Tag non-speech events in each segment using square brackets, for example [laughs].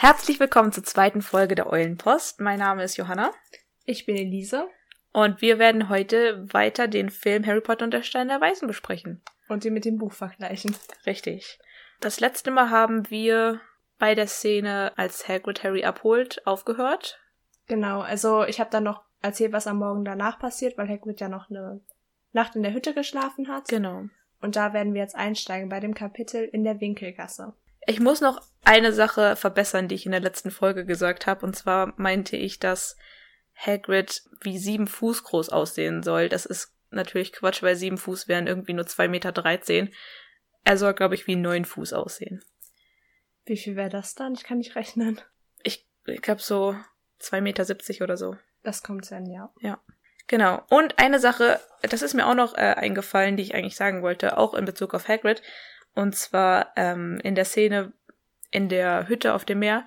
Herzlich willkommen zur zweiten Folge der Eulenpost. Mein Name ist Johanna. Ich bin Elise. Und wir werden heute weiter den Film Harry Potter und der Stein der Weisen besprechen. Und ihn mit dem Buch vergleichen. Richtig. Das letzte Mal haben wir bei der Szene, als Hagrid Harry abholt, aufgehört. Genau, also ich habe dann noch erzählt, was am Morgen danach passiert, weil Hagrid ja noch eine Nacht in der Hütte geschlafen hat. Genau. Und da werden wir jetzt einsteigen bei dem Kapitel in der Winkelgasse. Ich muss noch eine Sache verbessern, die ich in der letzten Folge gesagt habe. Und zwar meinte ich, dass Hagrid wie sieben Fuß groß aussehen soll. Das ist natürlich Quatsch, weil sieben Fuß wären irgendwie nur zwei Meter. dreizehn. Er soll, glaube ich, wie neun Fuß aussehen. Wie viel wäre das dann? Ich kann nicht rechnen. Ich, ich glaube so zwei Meter siebzig oder so. Das kommt hin, ja. Ja. Genau. Und eine Sache, das ist mir auch noch äh, eingefallen, die ich eigentlich sagen wollte, auch in Bezug auf Hagrid. Und zwar ähm, in der Szene in der Hütte auf dem Meer.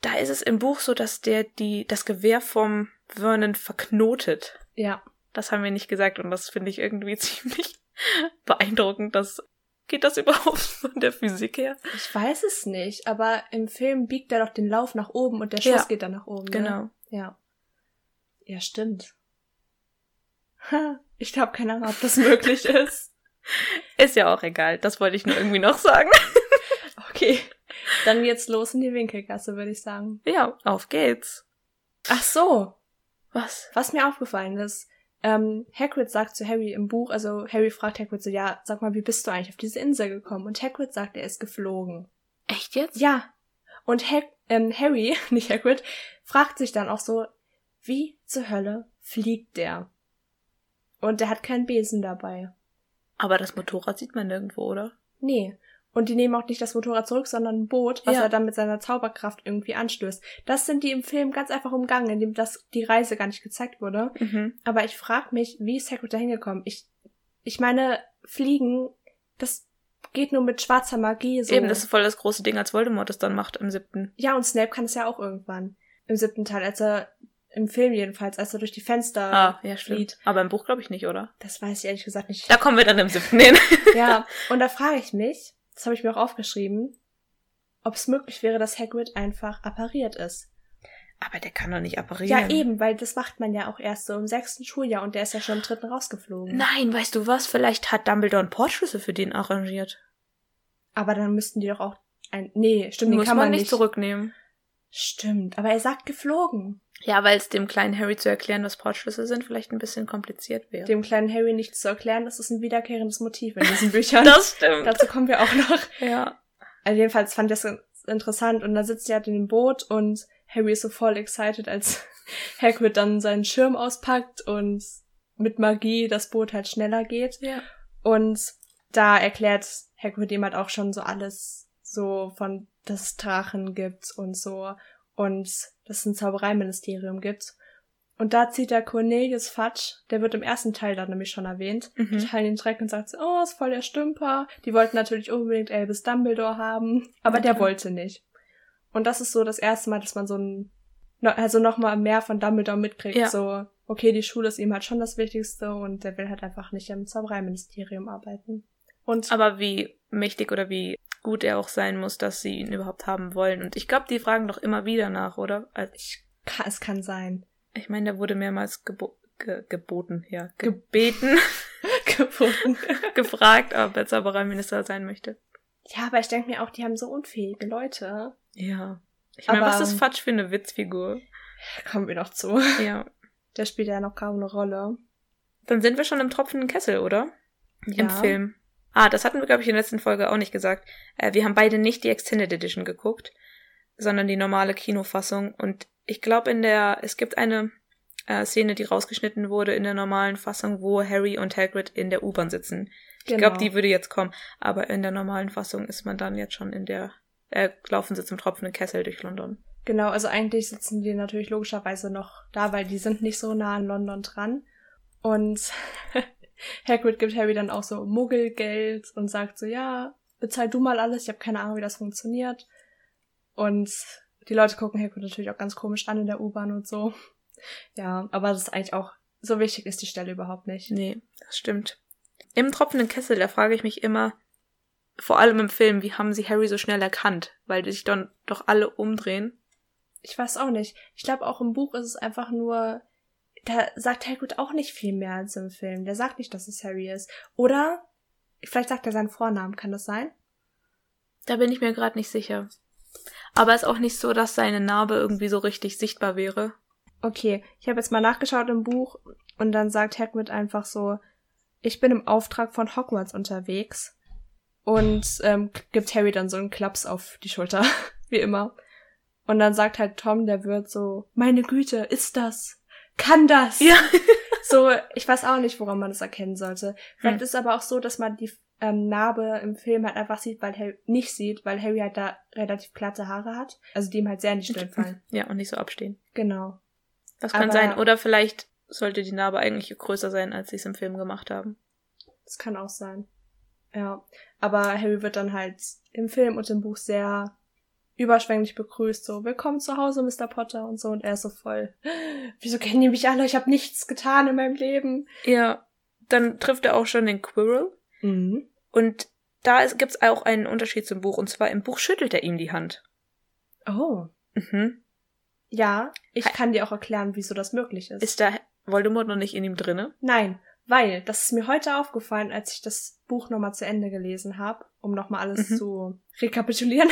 Da ist es im Buch so, dass der die das Gewehr vom Vernon verknotet. Ja. Das haben wir nicht gesagt und das finde ich irgendwie [laughs] ziemlich beeindruckend. Das geht das [laughs] überhaupt von der Physik her? Ich weiß es nicht, aber im Film biegt er doch den Lauf nach oben und der Schuss Ja. geht dann nach oben. Ne? Genau. Ja. Ja, stimmt. [laughs] Ich habe keine Ahnung, ob das möglich ist. Ist ja auch egal. Das wollte ich nur irgendwie noch sagen. [laughs] Okay. Dann jetzt los in die Winkelgasse, würde ich sagen. ja, auf geht's. Ach so. Was? Was mir aufgefallen ist, ähm, Hagrid sagt zu Harry im Buch, also Harry fragt Hagrid so, ja, sag mal, wie bist du eigentlich auf diese Insel gekommen? Und Hagrid sagt, er ist geflogen. Echt jetzt? Ja. Und Hag ähm, Harry, [laughs] nicht Hagrid, fragt sich dann auch so, wie zur Hölle fliegt der? Und der hat keinen Besen dabei. Aber das Motorrad sieht man nirgendwo, oder? Nee. Und die nehmen auch nicht das Motorrad zurück, sondern ein Boot, was Ja. er dann mit seiner Zauberkraft irgendwie anstößt. Das sind die im Film ganz einfach umgangen, indem das die Reise gar nicht gezeigt wurde. Mhm. Aber ich frag mich, wie ist Hagrid da hingekommen? Ich, ich meine, Fliegen, das geht nur mit schwarzer Magie. So. Eben, das ist voll das große Ding, als Voldemort es dann macht im siebten. ja, und Snape kann es ja auch irgendwann. Im siebten Teil, als er, im Film jedenfalls, als er durch die Fenster Ah, ja, flieht. Aber im Buch glaube ich nicht, oder? Das weiß ich ehrlich gesagt nicht. Da kommen wir dann im siebten hin. [laughs] Ja, [laughs] und da frage ich mich, das habe ich mir auch aufgeschrieben, ob es möglich wäre, dass Hagrid einfach appariert ist. Aber der kann doch nicht apparieren. Ja, eben, weil das macht man ja auch erst so im sechsten Schuljahr und der ist ja schon im dritten rausgeflogen. Nein, weißt du was? Vielleicht hat Dumbledore einen Portschlüssel für den arrangiert. Aber dann müssten die doch auch ein. Nee, stimmt, den Muss kann man man nicht zurücknehmen. Stimmt, aber er sagt geflogen. Ja, weil es dem kleinen Harry zu erklären, was Portschlüssel sind, vielleicht ein bisschen kompliziert wäre. Dem kleinen Harry nichts zu erklären, das ist ein wiederkehrendes Motiv in diesen Büchern. [laughs] das stimmt. Dazu kommen wir auch noch. ja. Also jedenfalls fand ich das interessant und da sitzt er halt in dem Boot und Harry ist so voll excited, als [laughs] Hagrid dann seinen Schirm auspackt und mit Magie das Boot halt schneller geht. Ja. Und da erklärt Hagrid ihm halt auch schon so alles so von, dass es Drachen gibt und so und dass es ein Zaubereiministerium gibt. Und da zieht der Cornelius Fudge, der wird im ersten Teil dann nämlich schon erwähnt, Mhm. total in den Dreck und sagt so, oh, ist voll der Stümper. Die wollten natürlich unbedingt Albus Dumbledore haben, aber der Okay. wollte nicht. Und das ist so das erste Mal, dass man so ein, also nochmal mehr von Dumbledore mitkriegt, Ja. so, okay, die Schule ist ihm halt schon das Wichtigste und der will halt einfach nicht im Zaubereiministerium arbeiten. Und Aber wie mächtig oder wie gut er auch sein muss, dass sie ihn überhaupt haben wollen. Und ich glaube, die fragen doch immer wieder nach, oder? Also ich, es kann sein. ich meine, der wurde mehrmals gebo ge geboten, ja, gebeten, [laughs] Gefunden. [laughs] gefragt, ob er Zaubereiminister sein möchte. ja, aber ich denke mir auch, die haben so unfähige Leute. Ja. Ich meine, was ist Fatsch für eine Witzfigur? Kommen wir noch zu. Ja. Der spielt ja noch kaum eine Rolle. Dann sind wir schon im tropfenden Kessel, oder? Ja. Im Film. Ah, das hatten wir, glaube ich, in der letzten Folge auch nicht gesagt. Äh, wir haben beide nicht die Extended Edition geguckt, sondern die normale Kinofassung. Und ich glaube, in der, es gibt eine äh, Szene, die rausgeschnitten wurde in der normalen Fassung, wo Harry und Hagrid in der U-Bahn sitzen. Ich Genau. glaube, die würde jetzt kommen. Aber in der normalen Fassung ist man dann jetzt schon in der, äh, laufen sie zum tropfenden Kessel durch London. Genau, also eigentlich sitzen die natürlich logischerweise noch da, weil die sind nicht so nah an London dran. Und [laughs] Hagrid gibt Harry dann auch so Muggelgeld und sagt so, ja, bezahl du mal alles, ich habe keine Ahnung, wie das funktioniert. Und die Leute gucken Hagrid natürlich auch ganz komisch an in der U-Bahn und so. Ja, aber das ist eigentlich auch, so wichtig ist die Stelle überhaupt nicht. Nee, das stimmt. Im tropfenden Kessel, da frage ich mich immer, vor allem im Film, wie haben sie Harry so schnell erkannt? Weil sich dann doch alle umdrehen. Ich weiß auch nicht. Ich glaube, auch im Buch ist es einfach nur, da sagt Hagrid auch nicht viel mehr als im Film. Der sagt nicht, dass es Harry ist. Oder vielleicht sagt er seinen Vornamen, kann das sein? Da bin ich mir gerade nicht sicher. Aber ist auch nicht so, dass seine Narbe irgendwie so richtig sichtbar wäre. Okay, ich habe jetzt mal nachgeschaut im Buch und dann sagt Hagrid einfach so, ich bin im Auftrag von Hogwarts unterwegs und ähm, gibt Harry dann so einen Klaps auf die Schulter, [laughs] wie immer. Und dann sagt halt Tom, der Wirt so, meine Güte, ist das? Kann das? Ja. [laughs] so, ich weiß auch nicht, woran man das erkennen sollte. Vielleicht Hm. ist es aber auch so, dass man die ähm, Narbe im Film halt einfach sieht, weil Harry nicht sieht, weil Harry halt da relativ glatte Haare hat. Also die ihm halt sehr in die Stirn [laughs] fallen. Ja, und nicht so abstehen. genau. Das kann Aber- sein. Oder vielleicht sollte die Narbe eigentlich größer sein, als sie es im Film gemacht haben. Das kann auch sein. Ja. Aber Harry wird dann halt im Film und im Buch sehr überschwänglich begrüßt, so, willkommen zu Hause, Mr. Potter und so, und er ist so voll, wieso kennen die mich alle? Ich habe nichts getan in meinem Leben. Ja. Dann trifft er auch schon den Quirrell. Mhm. Und da ist- gibt's auch einen Unterschied zum Buch. Und zwar im Buch schüttelt er ihm die Hand. Oh. Mhm. Ja, ich kann dir auch erklären, wieso das möglich ist. Ist da Voldemort noch nicht in ihm drinne? Nein, weil, das ist mir heute aufgefallen, als ich das Buch nochmal zu Ende gelesen habe, um nochmal alles Mhm. zu rekapitulieren.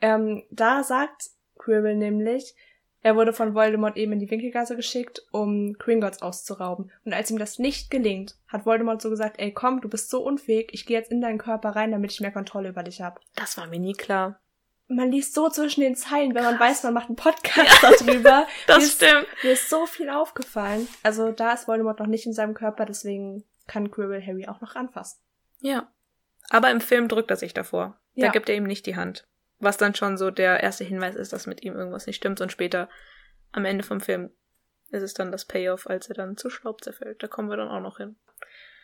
Ähm, da sagt Quirrell nämlich, er wurde von Voldemort eben in die Winkelgasse geschickt, um Gringotts auszurauben. Und als ihm das nicht gelingt, hat Voldemort so gesagt, ey komm, du bist so unfähig, ich gehe jetzt in deinen Körper rein, damit ich mehr Kontrolle über dich habe. Das war mir nie klar. Man liest so zwischen den Zeilen, wenn man weiß, man macht einen Podcast darüber. [laughs] Das Mir ist- stimmt. Mir ist so viel aufgefallen. Also da ist Voldemort noch nicht in seinem Körper, deswegen kann Quirrell Harry auch noch anfassen. Ja. Aber im Film drückt er sich davor. Da Ja. gibt er ihm nicht die Hand. Was dann schon so der erste Hinweis ist, dass mit ihm irgendwas nicht stimmt. Und später, am Ende vom Film, ist es dann das Payoff, als er dann zu Staub zerfällt. Da kommen wir dann auch noch hin.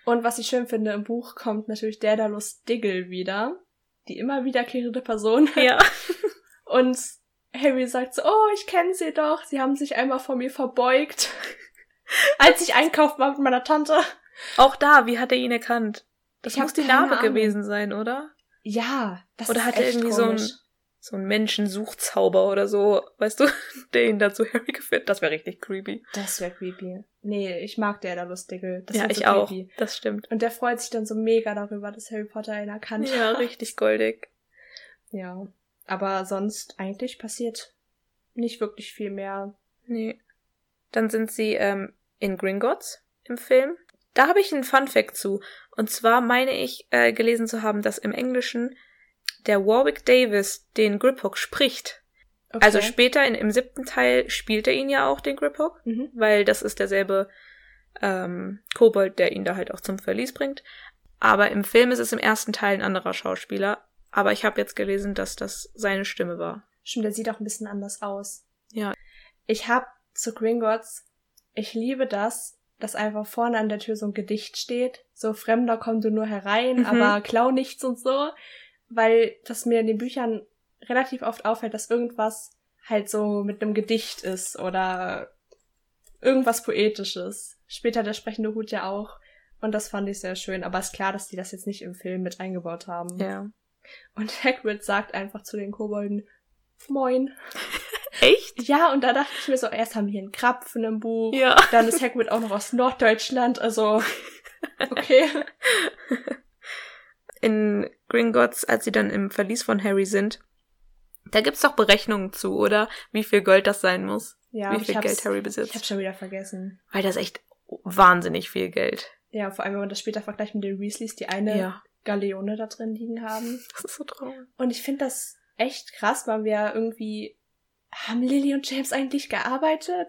Und was ich schön finde, im Buch kommt natürlich Daedalus Diggle wieder. Die immer wiederkehrende Person. [laughs] Ja. Und Harry sagt so, oh, ich kenne sie doch. Sie haben sich einmal vor mir verbeugt. [laughs] Als ich einkaufen war mit meiner Tante. Auch da, wie hat er ihn erkannt? Das Ich muss die Narbe Ahnung. gewesen sein, oder? Ja, das Oder ist hat er irgendwie so komisch. ein, so ein Menschensuchzauber oder so, weißt du, [laughs] der ihn dazu Harry geführt? Das wäre richtig creepy. Das wäre creepy. Nee, ich mag Daedalus Diggle. Das ja, ich so auch. creepy. Das stimmt. Und der freut sich dann so mega darüber, dass Harry Potter ihn erkannt Ja, hat. richtig goldig. Ja. Aber sonst eigentlich passiert nicht wirklich viel mehr. Nee. Dann sind sie ähm, in Gringotts im Film. Da habe ich einen Fun Fact zu. Und zwar meine ich äh, gelesen zu haben, dass im Englischen der Warwick Davis den Griphook spricht. Okay. Also später in, im siebten Teil spielt er ihn ja auch, den Griphook, mhm. weil das ist derselbe ähm, Kobold, der ihn da halt auch zum Verlies bringt. Aber im Film ist es im ersten Teil ein anderer Schauspieler. Aber ich habe jetzt gelesen, dass das seine Stimme war. Stimmt, der sieht auch ein bisschen anders aus. Ja. Ich hab zu Gringotts, ich liebe das, dass einfach vorne an der Tür so ein Gedicht steht. So, Fremder, komm du nur herein, Mhm. aber klau nichts und so. Weil das mir in den Büchern relativ oft auffällt, dass irgendwas halt so mit einem Gedicht ist oder irgendwas Poetisches. Später der sprechende Hut ja auch. Und das fand ich sehr schön. Aber ist klar, dass die das jetzt nicht im Film mit eingebaut haben. Ja. Und [laughs] Hagrid sagt einfach zu den Kobolden, Moin. Echt? Ja, und da dachte ich mir so, erst haben wir hier einen Krapfen im Buch, Ja. dann ist Hagrid auch noch aus Norddeutschland, also okay. [laughs] in Gringotts, als sie dann im Verlies von Harry sind, da gibt's doch Berechnungen zu, oder? Wie viel Gold das sein muss. Ja, wie viel ich Geld Harry ich besitzt. hab's schon wieder vergessen. Weil das echt wahnsinnig viel Geld. Ja, vor allem, wenn man das später vergleicht mit den Weasleys, die eine Ja. Galeone da drin liegen haben. Das ist so traurig. Und ich finde das echt krass, weil wir irgendwie, haben Lily und James eigentlich gearbeitet?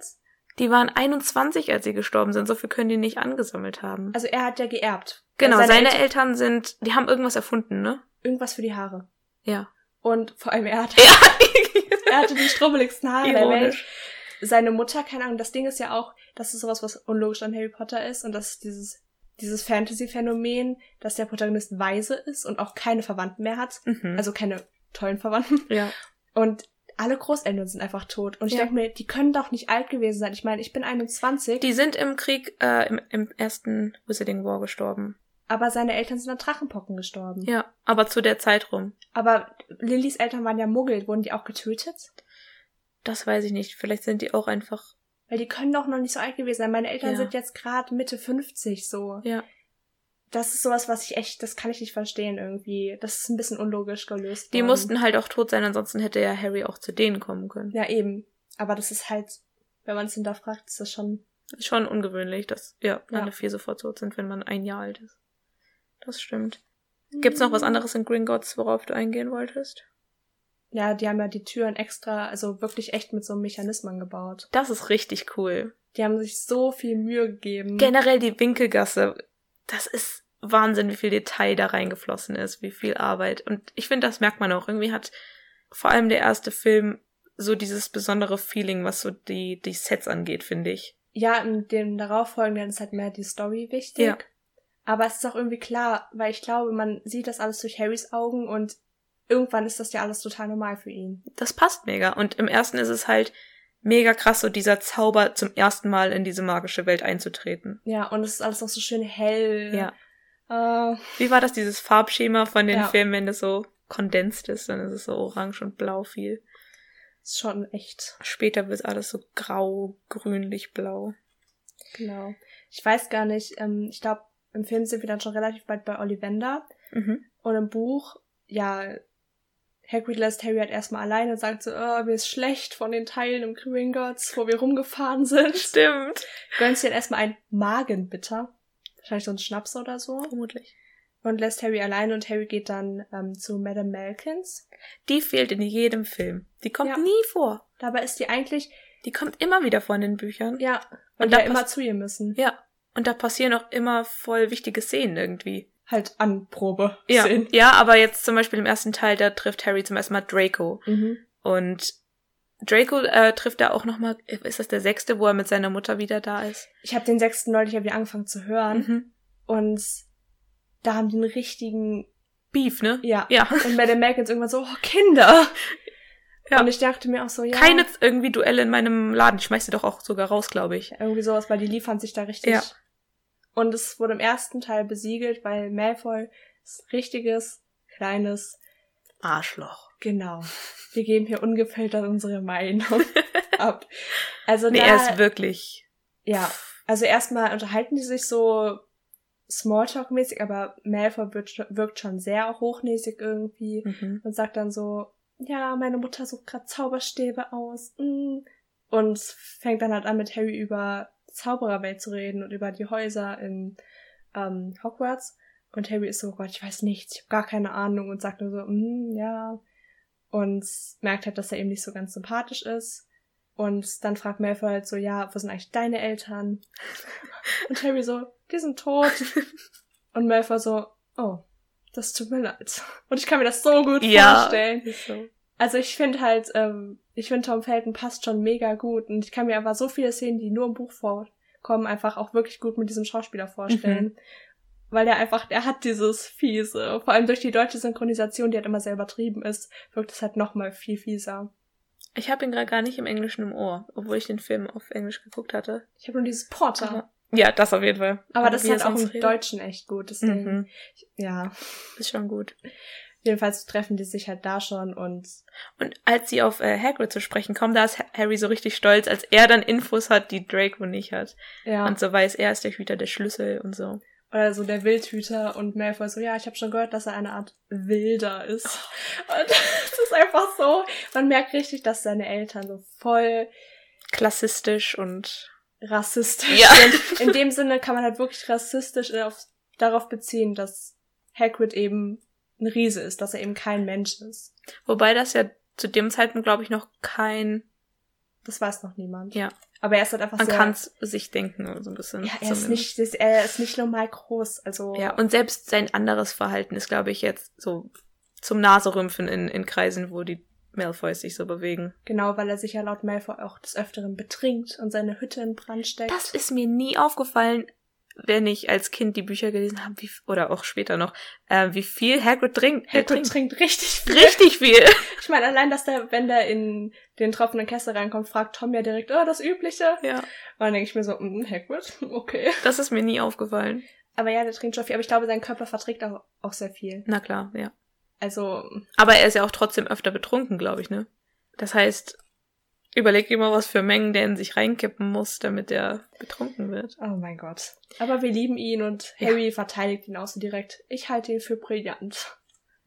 Die waren 21, als sie gestorben sind. So viel können die nicht angesammelt haben. Also er hat ja geerbt. genau, Seine seine, Eltern- Eltern sind, die haben irgendwas erfunden, ne? Irgendwas für die Haare. Ja. Und vor allem er hat, Ja. [laughs] er hatte die strubbeligsten Haare der Welt. Ironisch. seine Mutter, keine Ahnung, das Ding ist ja auch, dass es sowas, was unlogisch an Harry Potter ist und das ist dieses, dieses Fantasy-Phänomen, dass der Protagonist weise ist und auch keine Verwandten mehr hat. Mhm. Also keine tollen Verwandten. ja. Und alle Großeltern sind einfach tot. Und ich Ja. denke mir, die können doch nicht alt gewesen sein. Ich meine, ich bin 21. Die sind im Krieg, äh, im, im ersten Wizarding War gestorben. Aber seine Eltern sind an Drachenpocken gestorben. Ja, aber zu der Zeit rum. Aber Lillys Eltern waren ja Muggel. Wurden die auch getötet? Das weiß ich nicht. Vielleicht sind die auch einfach. Weil die können doch noch nicht so alt gewesen sein. Meine Eltern Ja. sind jetzt gerade Mitte 50 so. Ja. Das ist sowas, was ich echt, das kann ich nicht verstehen irgendwie. Das ist ein bisschen unlogisch gelöst. Die worden. mussten halt auch tot sein, ansonsten hätte ja Harry auch zu denen kommen können. Ja, eben. Aber das ist halt, wenn man es hinterfragt, ist das schon. Ist schon ungewöhnlich, dass ja, Ja. alle vier sofort tot sind, wenn man ein Jahr alt ist. Das stimmt. Gibt's noch was anderes in Gringotts, worauf du eingehen wolltest? Ja, die haben ja die Türen extra, also wirklich echt mit so einem Mechanismen gebaut. Das ist richtig cool. Die haben sich so viel Mühe gegeben. Generell die Winkelgasse, das ist Wahnsinn, wie viel Detail da reingeflossen ist, wie viel Arbeit. Und ich finde, das merkt man auch. Irgendwie hat vor allem der erste Film so dieses besondere Feeling, was so die, die Sets angeht, finde ich. Ja, in dem darauffolgenden ist halt mehr die Story wichtig. Ja. Aber es ist auch irgendwie klar, weil ich glaube, man sieht das alles durch Harrys Augen und irgendwann ist das ja alles total normal für ihn. Das passt mega. Und im ersten ist es halt mega krass, so dieser Zauber zum ersten Mal in diese magische Welt einzutreten. Ja, und es ist alles noch so schön hell. Ja. Äh, Wie war das, dieses Farbschema von den Ja. Filmen, wenn das so kondensiert ist, dann ist es so orange und blau viel. ist schon echt. Später wird alles so grau, grünlich, blau. Genau. Ich weiß gar nicht, ähm, ich glaube, im Film sind wir dann schon relativ bald bei Ollivander. Mhm. Und im Buch, ja, Hagrid lässt Harry halt erstmal alleine und sagt so, oh, mir ist schlecht von den Teilen im Gringotts, wo wir rumgefahren sind. Stimmt. Gönnt sich dann erstmal ein Magenbitter. Wahrscheinlich so ein Schnaps oder so. Vermutlich. Und lässt Harry alleine und Harry geht dann ähm, zu Madame Malkins. Die fehlt in jedem Film. Die kommt Ja. nie vor. Dabei ist die eigentlich, Die kommt immer wieder vor in den Büchern. ja, Und und da immer zu ihr müssen. Ja. Und da passieren auch immer voll wichtige Szenen irgendwie. Halt an Probe. Ja. Szenen. Ja, aber jetzt zum Beispiel im ersten Teil, da trifft Harry zum ersten Mal Draco. Mhm. Und Draco äh, trifft da auch nochmal, ist das der sechste, wo er mit seiner Mutter wieder da ist? Ich habe den sechsten neulich ja wieder angefangen zu hören. Mhm. Und da haben die einen richtigen, Beef, ne? ja. Ja. Und Madame Malkins irgendwann so, oh, Kinder. Ja. Und ich dachte mir auch so, ja. Keine irgendwie Duelle in meinem Laden. Ich schmeiß sie doch auch sogar raus, glaube ich. Irgendwie sowas, weil die liefern sich da richtig. Ja. Und es wurde im ersten Teil besiegelt, weil Malfoy ist richtiges, kleines, Arschloch. genau. Wir geben hier ungefiltert unsere Meinung [laughs] ab. Also Nee, da, er ist wirklich. ja. Also erstmal unterhalten die sich so Smalltalk-mäßig, aber Malfoy wirkt, wirkt schon sehr hochnäsig irgendwie Mhm. und sagt dann so, ja, meine Mutter sucht gerade Zauberstäbe aus. Mm. Und fängt dann halt an, mit Harry über Zaubererwelt zu reden und über die Häuser in ähm, Hogwarts. Und Harry ist so, oh Gott, ich weiß nichts, ich habe gar keine Ahnung und sagt nur so, mm, ja. Und merkt halt, dass er eben nicht so ganz sympathisch ist. Und dann fragt Malfoy halt so, ja, wo sind eigentlich deine Eltern? [laughs] Und Harry so, die sind tot. Und Malfoy so, oh, das tut mir leid. Und ich kann mir das so gut Ja. vorstellen. So. Also ich finde halt, ähm, ich finde Tom Felton passt schon mega gut und ich kann mir aber so viele Szenen, die nur im Buch vorkommen, einfach auch wirklich gut mit diesem Schauspieler vorstellen. Weil der einfach, der hat dieses Fiese. Vor allem durch die deutsche Synchronisation, die halt immer sehr übertrieben ist, wirkt es halt nochmal viel fieser. Ich habe ihn gerade gar nicht im Englischen im Ohr, obwohl ich den Film auf Englisch geguckt hatte. Ich habe nur dieses Porter. Aber, ja, das auf jeden Fall. Aber das wie ist halt auch im Deutschen echt gut. Deswegen, Mhm. ja. Ist schon gut. Jedenfalls treffen die sich halt da schon und Und als sie auf äh, Hagrid zu sprechen kommen, da ist Ha- Harry so richtig stolz, als er dann Infos hat, die Draco nicht hat. ja. Und so weiß, er ist der Hüter der Schlüssel und so. Oder so der Wildhüter und Malfoy so, ja, ich habe schon gehört, dass er eine Art Wilder ist. Und [laughs] das ist einfach so, man merkt richtig, dass seine Eltern so voll Klassistisch und rassistisch Ja. sind. In dem Sinne kann man halt wirklich rassistisch auf, darauf beziehen, dass Hagrid eben ein Riese ist, dass er eben kein Mensch ist. wobei das ja zu dem Zeitpunkt, glaube ich, noch kein Das weiß noch niemand. Ja. Aber er ist halt einfach man kann es sich denken, so ein bisschen. ja, er ist, zumindest. nicht, das- er ist nicht normal groß. Also Ja, und selbst sein anderes Verhalten ist, glaube ich, jetzt so zum Naserümpfen in, in Kreisen, wo die Malfoys sich so bewegen. genau, weil er sich ja laut Malfoy auch des Öfteren betrinkt und seine Hütte in Brand steckt. Das ist mir nie aufgefallen, wenn ich als Kind die Bücher gelesen habe, wie, oder auch später noch, äh, wie viel Hagrid trinkt. Er Hagrid trinkt trinkt richtig viel. richtig viel. [laughs] Ich meine, allein, dass der, wenn der in den tropfenden Kessel reinkommt, fragt Tom ja direkt, oh, das Übliche. ja, Und dann denke ich mir so, mm, Hagrid, [laughs] okay. das ist mir nie aufgefallen. Aber ja, der trinkt schon viel. Aber ich glaube, sein Körper verträgt auch, auch sehr viel. Na klar, ja. Also, Aber er ist ja auch trotzdem öfter betrunken, glaube ich, ne? Das heißt, überleg dir mal, was für Mengen der in sich reinkippen muss, damit er betrunken wird. oh mein Gott. Aber wir lieben ihn und Ja. Harry verteidigt ihn so direkt. Ich halte ihn für brillant.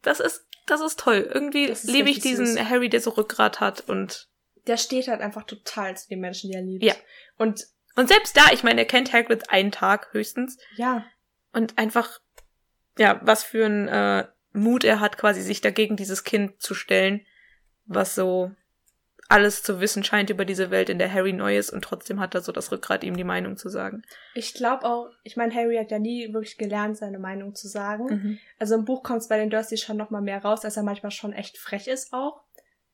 Das ist, das ist toll. Irgendwie ist liebe ich diesen süß. Harry, der so Rückgrat hat und Der steht halt einfach total zu den Menschen, die er liebt. Ja. Und und selbst da, ich meine, er kennt Hagrid einen Tag höchstens ja, und einfach ja, was für ein äh, Mut er hat, quasi sich dagegen dieses Kind zu stellen, was so alles zu wissen scheint über diese Welt, in der Harry neu ist und trotzdem hat er so das Rückgrat, ihm die Meinung zu sagen. ich glaube auch, ich meine, Harry hat ja nie wirklich gelernt, seine Meinung zu sagen. Mhm. Also im Buch kommt es bei den Dursley schon noch mal mehr raus, dass er manchmal schon echt frech ist auch.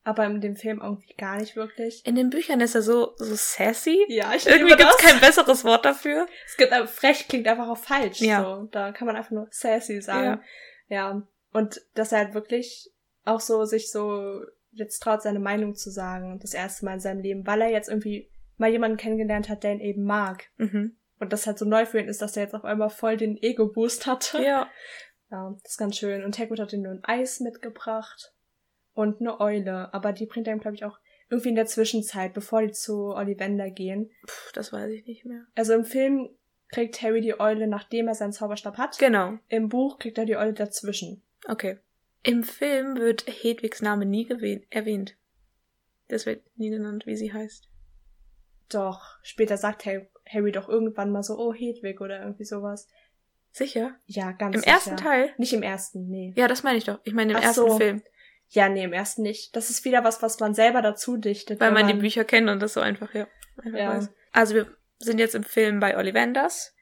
Aber in dem Film irgendwie gar nicht wirklich. In den Büchern ist er so, so sassy. Ja, ich Irgendwie gibt's kein besseres Wort dafür. Es gibt aber frech klingt einfach auch falsch. Ja. So. Da kann man einfach nur sassy sagen. Ja. Und dass er halt wirklich auch so sich so jetzt traut, seine Meinung zu sagen. Das erste Mal in seinem Leben, weil er jetzt irgendwie mal jemanden kennengelernt hat, der ihn eben mag. Mhm. Und das halt so neu für ihn ist, dass er jetzt auf einmal voll den Ego-Boost hatte. Ja. Ja, das ist ganz schön. Und Hagrid hat ihm nur ein Eis mitgebracht und eine Eule. Aber die bringt er ihm, glaube ich, auch irgendwie in der Zwischenzeit, bevor die zu Ollivander gehen. Puh, das weiß ich nicht mehr. Also im Film kriegt Harry die Eule, nachdem er seinen Zauberstab hat. Genau. Im Buch kriegt er die Eule dazwischen. Okay. Im Film wird Hedwigs Name nie erwähnt. Das wird nie genannt, wie sie heißt. Doch, später sagt Harry, Harry doch irgendwann mal so, oh, Hedwig oder irgendwie sowas. Sicher? Ja, ganz Im sicher. ersten Teil? Nicht im ersten, nee. Ja, das meine ich doch. Ich meine im Ach ersten so. Film. Ja, nee, im ersten nicht. Das ist wieder was, was man selber dazu dichtet. Weil wenn man die Bücher kennt und das so einfach, ja. Einfach Ja. weiß. Also wir sind jetzt im Film bei Ollivanders.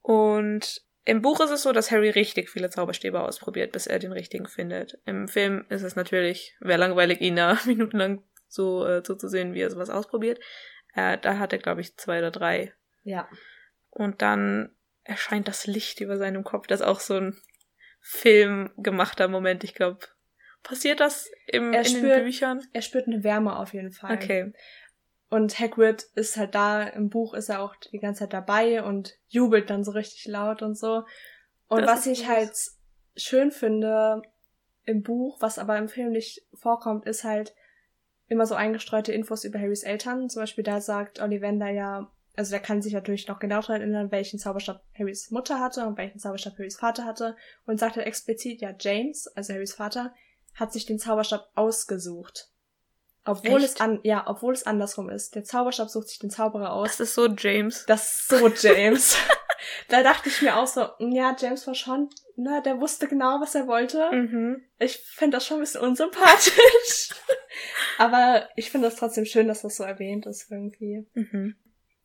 Und im Buch ist es so, dass Harry richtig viele Zauberstäbe ausprobiert, bis er den richtigen findet. Im Film ist es natürlich, wäre langweilig, ihn da [laughs] minutenlang so äh, zuzusehen, wie er sowas ausprobiert. Äh, da hat er, glaube ich, zwei oder drei. Ja. Und dann erscheint das Licht über seinem Kopf. Das ist auch so ein filmgemachter Moment, ich glaube. Passiert das im, Er in den spürt- Büchern? Er spürt eine Wärme auf jeden Fall. Okay. Und Hagrid ist halt da, im Buch ist er auch die ganze Zeit dabei und jubelt dann so richtig laut und so. Und Das was ich halt schön finde im Buch, was aber im Film nicht vorkommt, ist halt immer so eingestreute Infos über Harrys Eltern. Zum Beispiel da sagt Ollivander ja, also der kann sich natürlich noch genau daran erinnern, welchen Zauberstab Harrys Mutter hatte und welchen Zauberstab Harrys Vater hatte und sagt halt explizit, ja, James, also Harrys Vater, hat sich den Zauberstab ausgesucht. Obwohl Echt? es an, ja, obwohl es andersrum ist. Der Zauberstab sucht sich den Zauberer aus. Das ist so James. Das ist so James. [laughs] da dachte ich mir auch so, ja, James war schon, ne, der wusste genau, was er wollte. Mhm. Ich finde das schon ein bisschen unsympathisch. [laughs] Aber ich finde das trotzdem schön, dass das so erwähnt ist irgendwie. Mhm.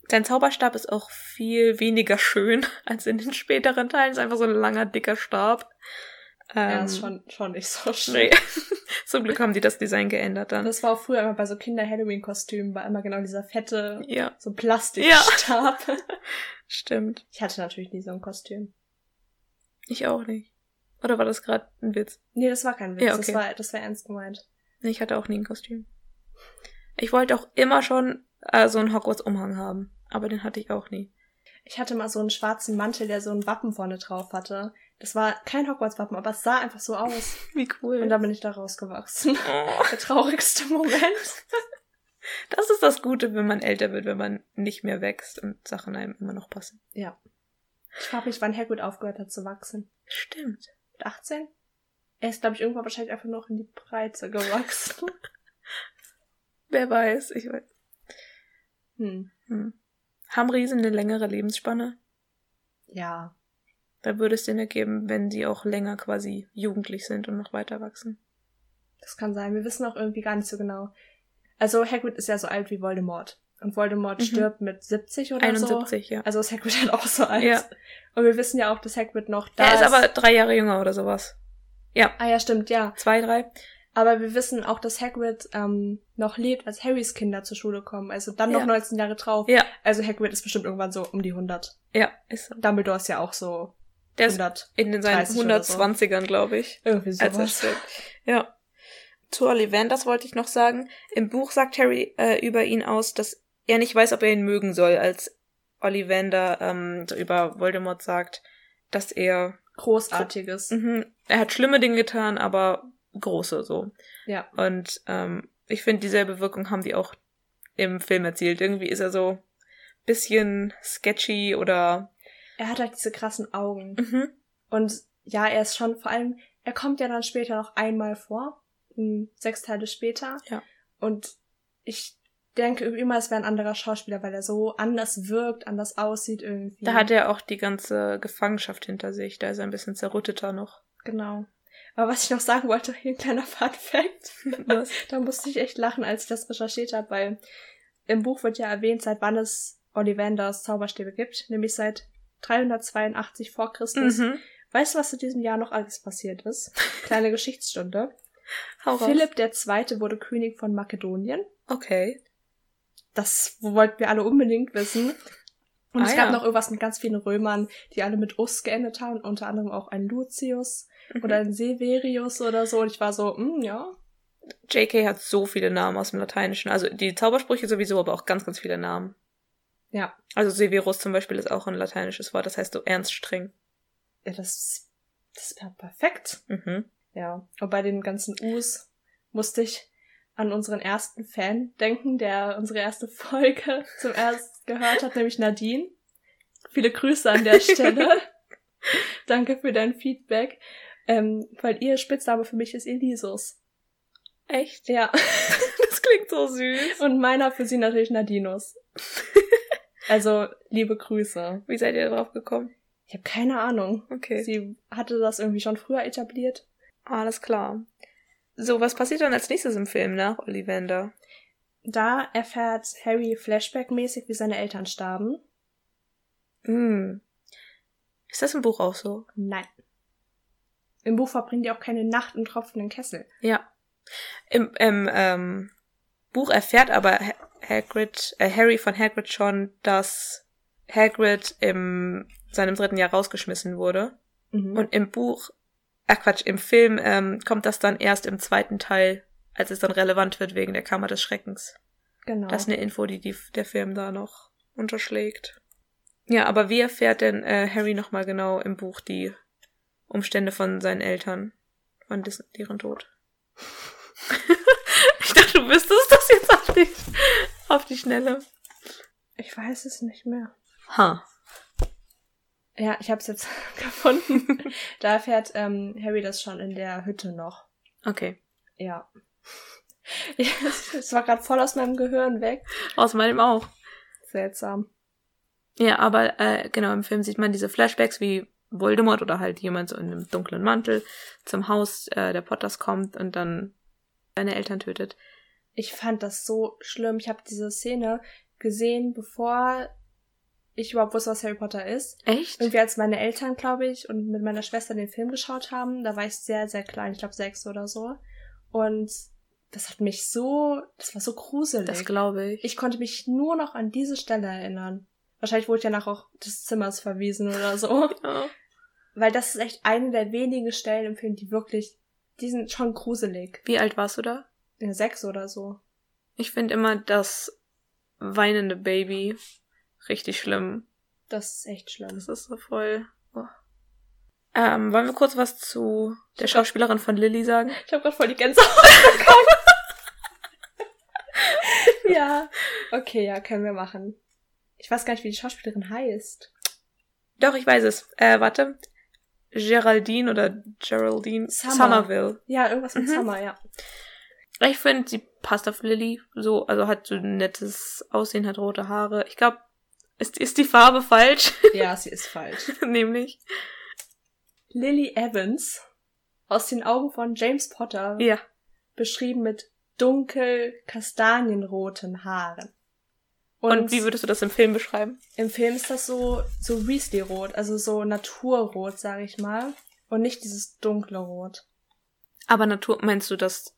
Sein Zauberstab ist auch viel weniger schön [laughs] als in den späteren Teilen. Ist einfach so ein langer, dicker Stab. Ähm, ja, ist schon, schon nicht so schön. Nee. [laughs] Zum Glück haben die das Design geändert dann. Das war auch früher immer bei so Kinder-Halloween-Kostümen, war immer genau dieser fette, ja, so Plastikstab. [laughs] stimmt. Ich hatte natürlich nie so ein Kostüm. Ich auch nicht. Oder war das gerade ein Witz? Nee, das war kein Witz, Ja, das okay. war, das war ernst gemeint. Nee, ich hatte auch nie ein Kostüm. Ich wollte auch immer schon äh, so einen Hogwarts-Umhang haben. Aber den hatte ich auch nie. Ich hatte mal so einen schwarzen Mantel, der so ein Wappen vorne drauf hatte. Das war kein Hogwarts-Wappen, aber es sah einfach so aus. [laughs] Wie cool. Und dann bin ich da rausgewachsen. oh, Der traurigste Moment. [laughs] das ist das Gute, wenn man älter wird, wenn man nicht mehr wächst und Sachen einem immer noch passen. Ja. Ich frage mich, wann Hagrid aufgehört hat zu wachsen. Stimmt. Mit 18? Er ist, glaube ich, irgendwann wahrscheinlich einfach noch in die Breite gewachsen. [laughs] Wer weiß, ich weiß. Hm. Hm. Haben Riesen eine längere Lebensspanne? Ja. Da würde es Sinn ergeben, wenn sie auch länger quasi jugendlich sind und noch weiter wachsen. Das kann sein. Wir wissen auch irgendwie gar nicht so genau. Also Hagrid ist ja so alt wie Voldemort. Und Voldemort Mhm. stirbt mit 70 oder so. 71, ja. Also ist Hagrid halt auch so alt. Ja. Und wir wissen ja auch, dass Hagrid noch da er ist aber drei Jahre jünger oder sowas. Ja, Ah ja, stimmt, ja. zwei, drei. Aber wir wissen auch, dass Hagrid ähm, noch lebt, als Harrys Kinder zur Schule kommen. Also dann noch Ja. 19 Jahre drauf. Ja, Also Hagrid ist bestimmt irgendwann so um die 100. ja, ist so. Dumbledore ist ja auch so Der ist 100. in den seinen 30 oder so. 120ern, glaube ich. Irgendwie Als er. Ja. Zu Ollivanders wollte ich noch sagen. Im Buch sagt Harry äh, über ihn aus, dass er nicht weiß, ob er ihn mögen soll, als Ollivander ähm, so über Voldemort sagt, dass er Großartiges. Mhm. Er hat schlimme Dinge getan, aber große so. Ja. Und ähm, ich finde, dieselbe Wirkung haben die auch im Film erzielt. Irgendwie ist er so bisschen sketchy oder. Er hat halt diese krassen Augen. Mhm. Und ja, er ist schon vor allem, er kommt ja dann später noch einmal vor, m, sechs Teile später. Ja. Und ich denke immer, es wäre ein anderer Schauspieler, weil er so anders wirkt, anders aussieht irgendwie. Da hat er auch die ganze Gefangenschaft hinter sich. Da ist er ein bisschen zerrütteter noch. Genau. Aber was ich noch sagen wollte, hier [laughs] ein kleiner Fun Fact. [laughs] Da musste ich echt lachen, als ich das recherchiert habe, weil im Buch wird ja erwähnt, seit wann es Ollivanders Zauberstäbe gibt, nämlich seit 382 vor Christus. Mhm. Weißt du, was in diesem Jahr noch alles passiert ist? [laughs] Kleine Geschichtsstunde. Hau. Philipp II. wurde König von Makedonien. Okay. Das wollten wir alle unbedingt wissen. Und Ah, es gab ja. noch irgendwas mit ganz vielen Römern, die alle mit Us geendet haben, unter anderem auch ein Lucius. Oder ein Severius oder so. Und ich war so, hm, ja, JK hat so viele Namen aus dem Lateinischen. Also die Zaubersprüche sowieso, aber auch ganz, ganz viele Namen. ja. Also Severus zum Beispiel ist auch ein lateinisches Wort, das heißt so ernst streng. Ja, das, das wäre perfekt. Mhm. Ja. Und bei den ganzen Us musste ich an unseren ersten Fan denken, der unsere erste [laughs] Folge zum ersten gehört hat, nämlich Nadine. Viele Grüße an der [laughs] Stelle. Danke für dein Feedback. Ähm, weil ihr Spitzname für mich ist Elisus. Echt? Ja. [laughs] Das klingt so süß. Und meiner für sie natürlich Nadinus. [laughs] Also, liebe Grüße. Wie seid ihr drauf gekommen? Ich habe keine Ahnung. Okay. Sie hatte das irgendwie schon früher etabliert. Alles klar. So, was passiert dann als nächstes im Film nach Ollivander? Da erfährt Harry flashback-mäßig, wie seine Eltern starben. Hm. Ist das im Buch auch so? Nein. Im Buch verbringen die auch keine Nacht im tropfenden Kessel. Ja. Im, im ähm, Buch erfährt aber Ha- Hagrid, äh, Harry von Hagrid schon, dass Hagrid im seinem dritten Jahr rausgeschmissen wurde. Mhm. Und im Buch, ach Quatsch, im Film ähm, kommt das dann erst im zweiten Teil, als es dann relevant wird wegen der Kammer des Schreckens. genau. Das ist eine Info, die, die der Film da noch unterschlägt. Ja, aber wie erfährt denn äh, Harry nochmal genau im Buch die Umstände von seinen Eltern, von deren Tod? [laughs] ich dachte, du wüsstest das jetzt auf die, auf die Schnelle. ich weiß es nicht mehr. Ha. Ja, ich habe es jetzt [laughs] gefunden. [laughs] da erfährt ähm, Harry das schon in der Hütte noch. Okay. Ja. Es war gerade voll aus meinem Gehirn weg. Aus meinem auch. Seltsam. Ja, aber äh, genau, im Film sieht man diese Flashbacks, wie Voldemort oder halt jemand so in einem dunklen Mantel zum Haus äh, der Potters kommt und dann seine Eltern tötet. Ich fand das so schlimm. Ich habe diese Szene gesehen, bevor ich überhaupt wusste, was Harry Potter ist. Echt? Irgendwie als meine Eltern, glaube ich, und mit meiner Schwester den Film geschaut haben, da war ich sehr, sehr klein, ich glaube sechs oder so. Und das hat mich so, das war so gruselig. Das glaube ich. ich konnte mich nur noch an diese Stelle erinnern. Wahrscheinlich wurde ich danach auch des Zimmers verwiesen oder so. Ja. Weil das ist echt eine der wenigen Stellen im Film, die wirklich, die sind schon gruselig. Wie alt warst du da? Ja, sechs oder so. Ich finde immer das weinende Baby richtig schlimm. Das ist echt schlimm. Das ist so voll. Oh. Ähm, wollen wir kurz was zu der Schauspielerin von Lily sagen? Ich habe gerade voll die Gänsehaut [laughs] bekommen. [laughs] ja. Okay, ja, können wir machen. Ich weiß gar nicht, wie die Schauspielerin heißt. Doch, ich weiß es. Äh, warte. Geraldine oder Geraldine Summer. Somerville. Ja, irgendwas mit Mhm. Summer, ja. Ich finde, sie passt auf Lily. So, also hat so ein nettes Aussehen, hat rote Haare. Ich glaube, ist, ist die Farbe falsch? [laughs] Ja, sie ist falsch. Nämlich. Lily Evans aus den Augen von James Potter Ja. beschrieben mit dunkel kastanienroten Haaren. Und, wie würdest du das im Film beschreiben? im Film ist das so so Weasley-rot, also so Naturrot, sage ich mal, und nicht dieses dunkle Rot. Aber Natur, meinst du das?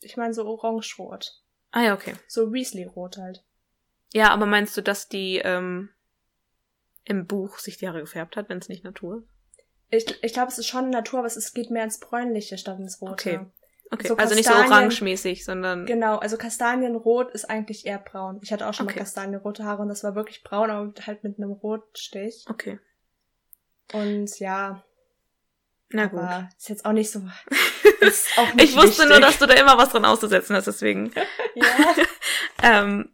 Ich meine so orange-rot, Ah ja, okay. so Weasley-rot halt. Ja, aber meinst du, dass die ähm, im Buch sich die Haare gefärbt hat, wenn es nicht Natur ist? Ich, ich glaube, es ist schon Natur, aber es, es geht mehr ins bräunliche statt ins rote. Okay. Okay, So also nicht so orangemäßig, sondern Genau, also Kastanienrot ist eigentlich eher braun. Ich hatte auch schon Okay. mal kastanienrote Haare und das war wirklich braun, aber halt mit einem Rotstich. okay. Und ja, Na gut. ist jetzt auch nicht so. [laughs] Ist auch nicht Ich wusste nur, wichtig. dass du da immer was dran auszusetzen hast, deswegen. [laughs] Ja. [laughs] ähm,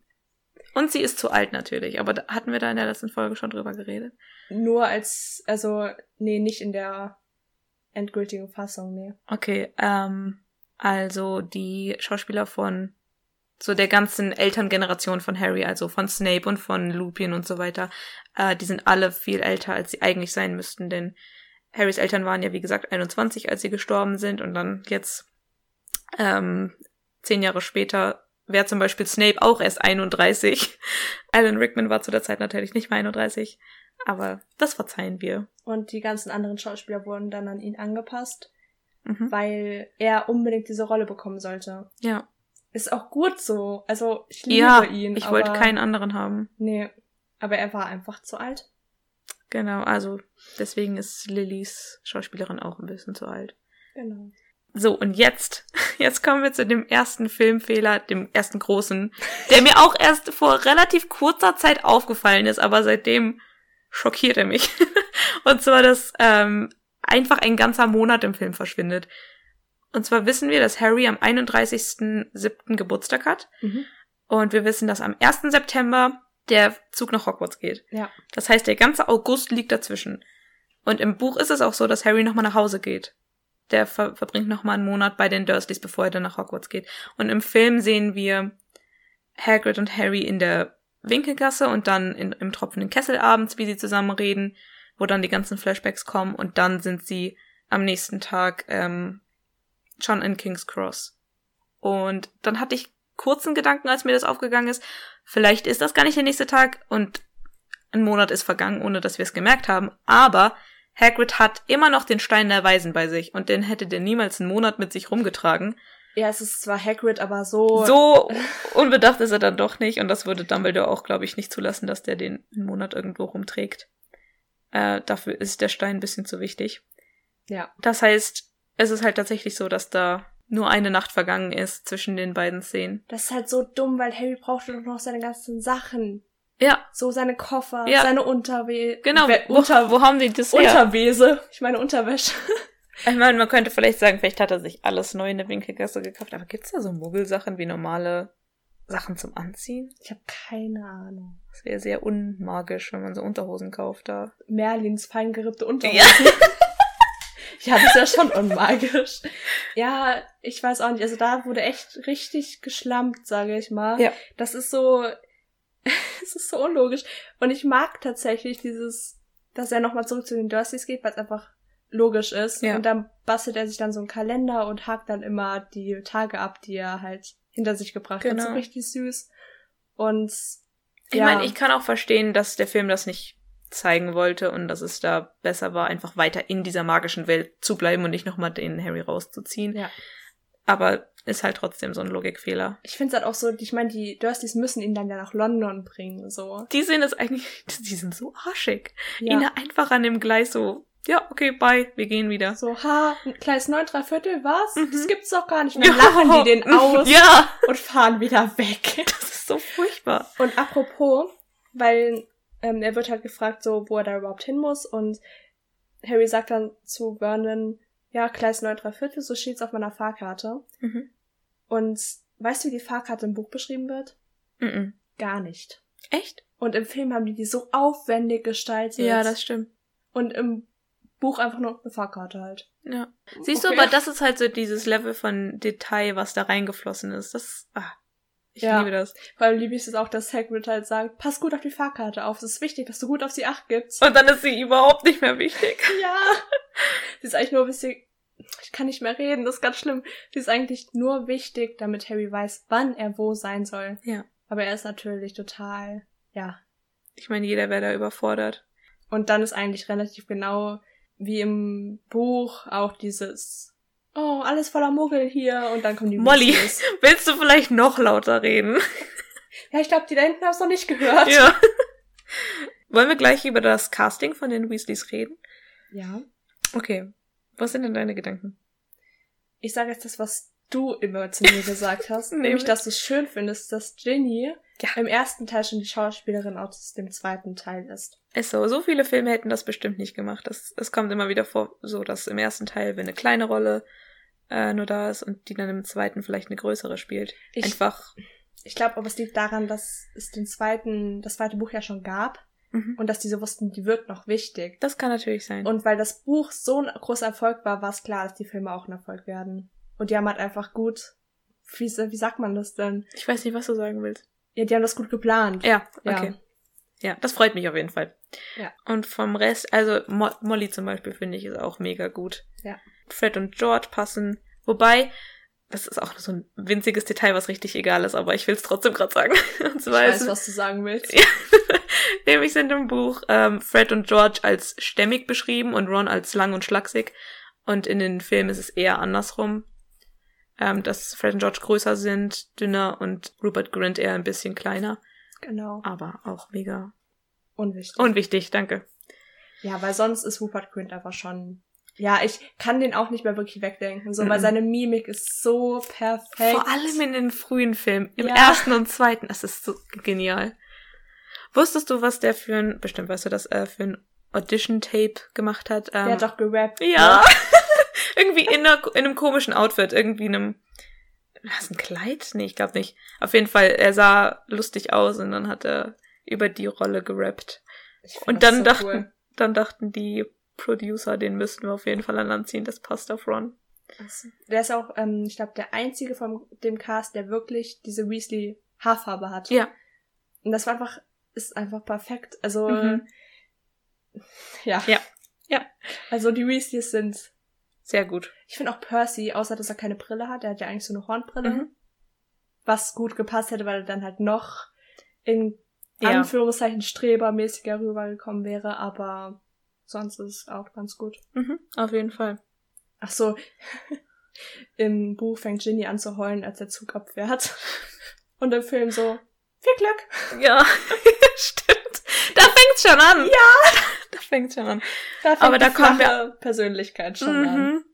und sie ist zu alt natürlich, aber da hatten wir da in der letzten Folge schon drüber geredet. Nur als, also, nee, nicht in der endgültigen Fassung, nee. Okay, ähm, also die Schauspieler von so der ganzen Elterngeneration von Harry, also von Snape und von Lupin und so weiter, äh, die sind alle viel älter, als sie eigentlich sein müssten, denn Harrys Eltern waren ja, wie gesagt, 21, als sie gestorben sind und dann jetzt ähm, zehn Jahre später wäre zum Beispiel Snape auch erst 31. [laughs] Alan Rickman war zu der Zeit natürlich nicht mehr 31, aber das verzeihen wir. Und die ganzen anderen Schauspieler wurden dann an ihn angepasst, Mhm. weil er unbedingt diese Rolle bekommen sollte. Ja, Ist auch gut so. Also, ich liebe ja ihn. ich wollte keinen anderen haben. Nee. Aber er war einfach zu alt. Genau, also deswegen ist Lillys Schauspielerin auch ein bisschen zu alt. Genau. So, und jetzt, [laughs] jetzt kommen wir zu dem ersten Filmfehler, dem ersten großen, der mir auch erst vor relativ kurzer Zeit aufgefallen ist, aber seitdem schockiert er mich. [laughs] Und zwar, dass ähm, einfach ein ganzer Monat im Film verschwindet. Und zwar wissen wir, dass Harry am 31.07. Geburtstag hat. Mhm. Und wir wissen, dass am 1. September der Zug nach Hogwarts geht. Ja. Das heißt, der ganze August liegt dazwischen. Und im Buch ist es auch so, dass Harry nochmal nach Hause geht. Der ver verbringt nochmal einen Monat bei den Dursleys, bevor er dann nach Hogwarts geht. Und im Film sehen wir Hagrid und Harry in der Winkelgasse und dann in, im tropfenden Kessel abends, wie sie zusammen reden, wo dann die ganzen Flashbacks kommen und dann sind sie am nächsten Tag ähm, schon in King's Cross. Und dann hatte ich kurzen Gedanken, als mir das aufgegangen ist, vielleicht ist das gar nicht der nächste Tag und ein Monat ist vergangen, ohne dass wir es gemerkt haben, aber Hagrid hat immer noch den Stein der Weisen bei sich und den hätte der niemals einen Monat mit sich rumgetragen. Ja, es ist zwar Hagrid, aber so. So unbedacht ist er dann doch nicht und das würde Dumbledore auch, glaube ich, nicht zulassen, dass der den einen Monat irgendwo rumträgt. Äh, dafür ist der Stein ein bisschen zu wichtig. Ja. Das heißt, es ist halt tatsächlich so, dass da nur eine Nacht vergangen ist zwischen den beiden Szenen. Das ist halt so dumm, weil Harry brauchte doch noch seine ganzen Sachen. Ja, So seine Koffer, Ja. seine Unterwäsche. genau. Unter Wo, wo haben die das her? Unterwäsche. Ich meine Unterwäsche. [laughs] Ich meine, man könnte vielleicht sagen, vielleicht hat er sich alles neu in der Winkelgasse gekauft, aber gibt's da so Muggelsachen wie normale Sachen zum Anziehen? Ich habe keine Ahnung. Das wäre sehr unmagisch, wenn man so Unterhosen kauft da. Merlins feingerippte Unterhosen. Ja. [laughs] Ja, das ist ja schon unmagisch. Ja, ich weiß auch nicht. Also da wurde echt richtig geschlampt, sage ich mal. Ja. Das ist so, [laughs] es ist so unlogisch. Und ich mag tatsächlich dieses, dass er nochmal zurück zu den Dursleys geht, weil es einfach logisch ist. Ja. Und dann bastelt er sich dann so einen Kalender und hakt dann immer die Tage ab, die er halt hinter sich gebracht hat. Genau. So richtig süß. Und Ich ja, meine, ich kann auch verstehen, dass der Film das nicht zeigen wollte und dass es da besser war, einfach weiter in dieser magischen Welt zu bleiben und nicht nochmal den Harry rauszuziehen. Ja. Aber ist halt trotzdem so ein Logikfehler. ich finde es halt auch so, ich meine, die Dursleys müssen ihn dann ja nach London bringen, so. Die sehen es eigentlich, [laughs] die sind so arschig. Ja. Ihn einfach an dem Gleis so, ja, okay, bye, wir gehen wieder. So, ha, ein kleines neun, drei Viertel, was? Mhm. Das gibt's doch gar nicht. Und [laughs] dann lachen die den aus Ja, und fahren wieder weg. [laughs] das ist so furchtbar. Und apropos, weil ähm, er wird halt gefragt, so, wo er da überhaupt hin muss und Harry sagt dann zu Vernon, ja, Gleis 9, 3 Viertel, so steht's auf meiner Fahrkarte. Mhm. Und weißt du, wie die Fahrkarte im Buch beschrieben wird? Mhm. Gar nicht. Echt? Und im Film haben die die so aufwendig gestaltet. Ja, das stimmt. Und im Buch einfach nur eine Fahrkarte halt. Ja. Siehst du, Okay. aber das ist halt so dieses Level von Detail, was da reingeflossen ist. Das, ah, ich Ja. liebe das. Vor allem liebe ich es auch, dass Hagrid halt sagt, pass gut auf die Fahrkarte auf. Es ist wichtig, dass du gut auf sie acht gibst. Und dann ist sie überhaupt nicht mehr wichtig. [laughs] Ja. Sie ist eigentlich nur ein bisschen. Ich kann nicht mehr reden, das ist ganz schlimm. Sie ist eigentlich nur wichtig, damit Harry weiß, wann er wo sein soll. Ja. Aber er ist natürlich total. Ja. Ich meine, jeder wäre da überfordert. Und dann ist eigentlich relativ genau wie im Buch auch dieses. Oh, alles voller Muggel hier. Und dann kommen die Molly. Weasleys. [laughs] Willst du vielleicht noch lauter reden? Ja, ich glaube, die da hinten haben es noch nicht gehört. ja. Wollen wir gleich über das Casting von den Weasleys reden? ja. Okay. Was sind denn deine Gedanken? Ich sage jetzt das, was du immer zu mir gesagt hast. [laughs] Nämlich? nämlich, dass du es schön findest, dass Ginny ja. im ersten Teil schon die Schauspielerin aus dem zweiten Teil ist. Ist so. So viele Filme hätten das bestimmt nicht gemacht. Es das kommt immer wieder vor, so dass im ersten Teil, wenn eine kleine Rolle äh, nur da ist und die dann im zweiten vielleicht eine größere spielt. Ich, Einfach. Ich glaube, aber es liegt daran, dass es den zweiten, das zweite Buch ja schon gab Mhm. und dass diese wussten, die wird noch wichtig. Das kann natürlich sein. Und weil das Buch so ein großer Erfolg war, war es klar, dass die Filme auch ein Erfolg werden. Und die haben halt einfach gut, wie, wie sagt man das denn? ich weiß nicht, was du sagen willst. Ja, die haben das gut geplant. Ja, Ja. okay. Ja, das freut mich auf jeden Fall. Ja. Und vom Rest, also Mo Molly zum Beispiel finde ich ist auch mega gut. Ja. Fred und George passen. Wobei, das ist auch so ein winziges Detail, was richtig egal ist, aber ich will es trotzdem gerade sagen. [laughs] Und Ich weiß, ist, was du sagen willst. Ja. [laughs] nämlich sind im Buch ähm, Fred und George als stämmig beschrieben und Ron als lang und schlaksig. Und in den Filmen ist es eher andersrum. Ähm, dass Fred und George größer sind, dünner und Rupert Grint eher ein bisschen kleiner. Genau. Aber auch mega Unwichtig. unwichtig, danke. ja, weil sonst ist Rupert Grint einfach schon. Ja, ich kann den auch nicht mehr wirklich wegdenken, so, weil Mhm. seine Mimik ist so perfekt. Vor allem in den frühen Filmen. Im Ja. ersten und zweiten. Es ist so genial. Wusstest du, was der für ein, bestimmt weißt du das, äh, für ein Audition-Tape gemacht hat? Ähm, Der hat doch gerappt. Ja. [laughs] [laughs] irgendwie in, einer, in einem komischen Outfit, irgendwie in einem. Was, ein Kleid? Nee, ich glaube nicht. Auf jeden Fall, er sah lustig aus und dann hat er über die Rolle gerappt. Und dann so dachten, cool. dann dachten die Producer, den müssten wir auf jeden Fall an Land ziehen, das passt auf Ron. Also, Der ist auch, ähm, ich glaube, der einzige von dem Cast, der wirklich diese Weasley Haarfarbe hat. Ja. Und das war einfach, ist einfach perfekt. Also, Mhm. ja. Ja. Ja. Also die Weasleys sind, Sehr gut. ich finde auch Percy, außer dass er keine Brille hat, der hat ja eigentlich so eine Hornbrille, Mhm. was gut gepasst hätte, weil er dann halt noch in Ja. Anführungszeichen strebermäßiger rübergekommen wäre, aber sonst ist es auch ganz gut. Mhm. Auf jeden Fall. Ach so, [laughs] im Buch fängt Ginny an zu heulen, als der Zug abfährt. [laughs] Und im Film so, viel Glück. Ja, [laughs] stimmt. Da fängt's schon an. Ja. Da fängt's schon an. Da fängt Aber da kommen wir- Persönlichkeit schon an. Mhm.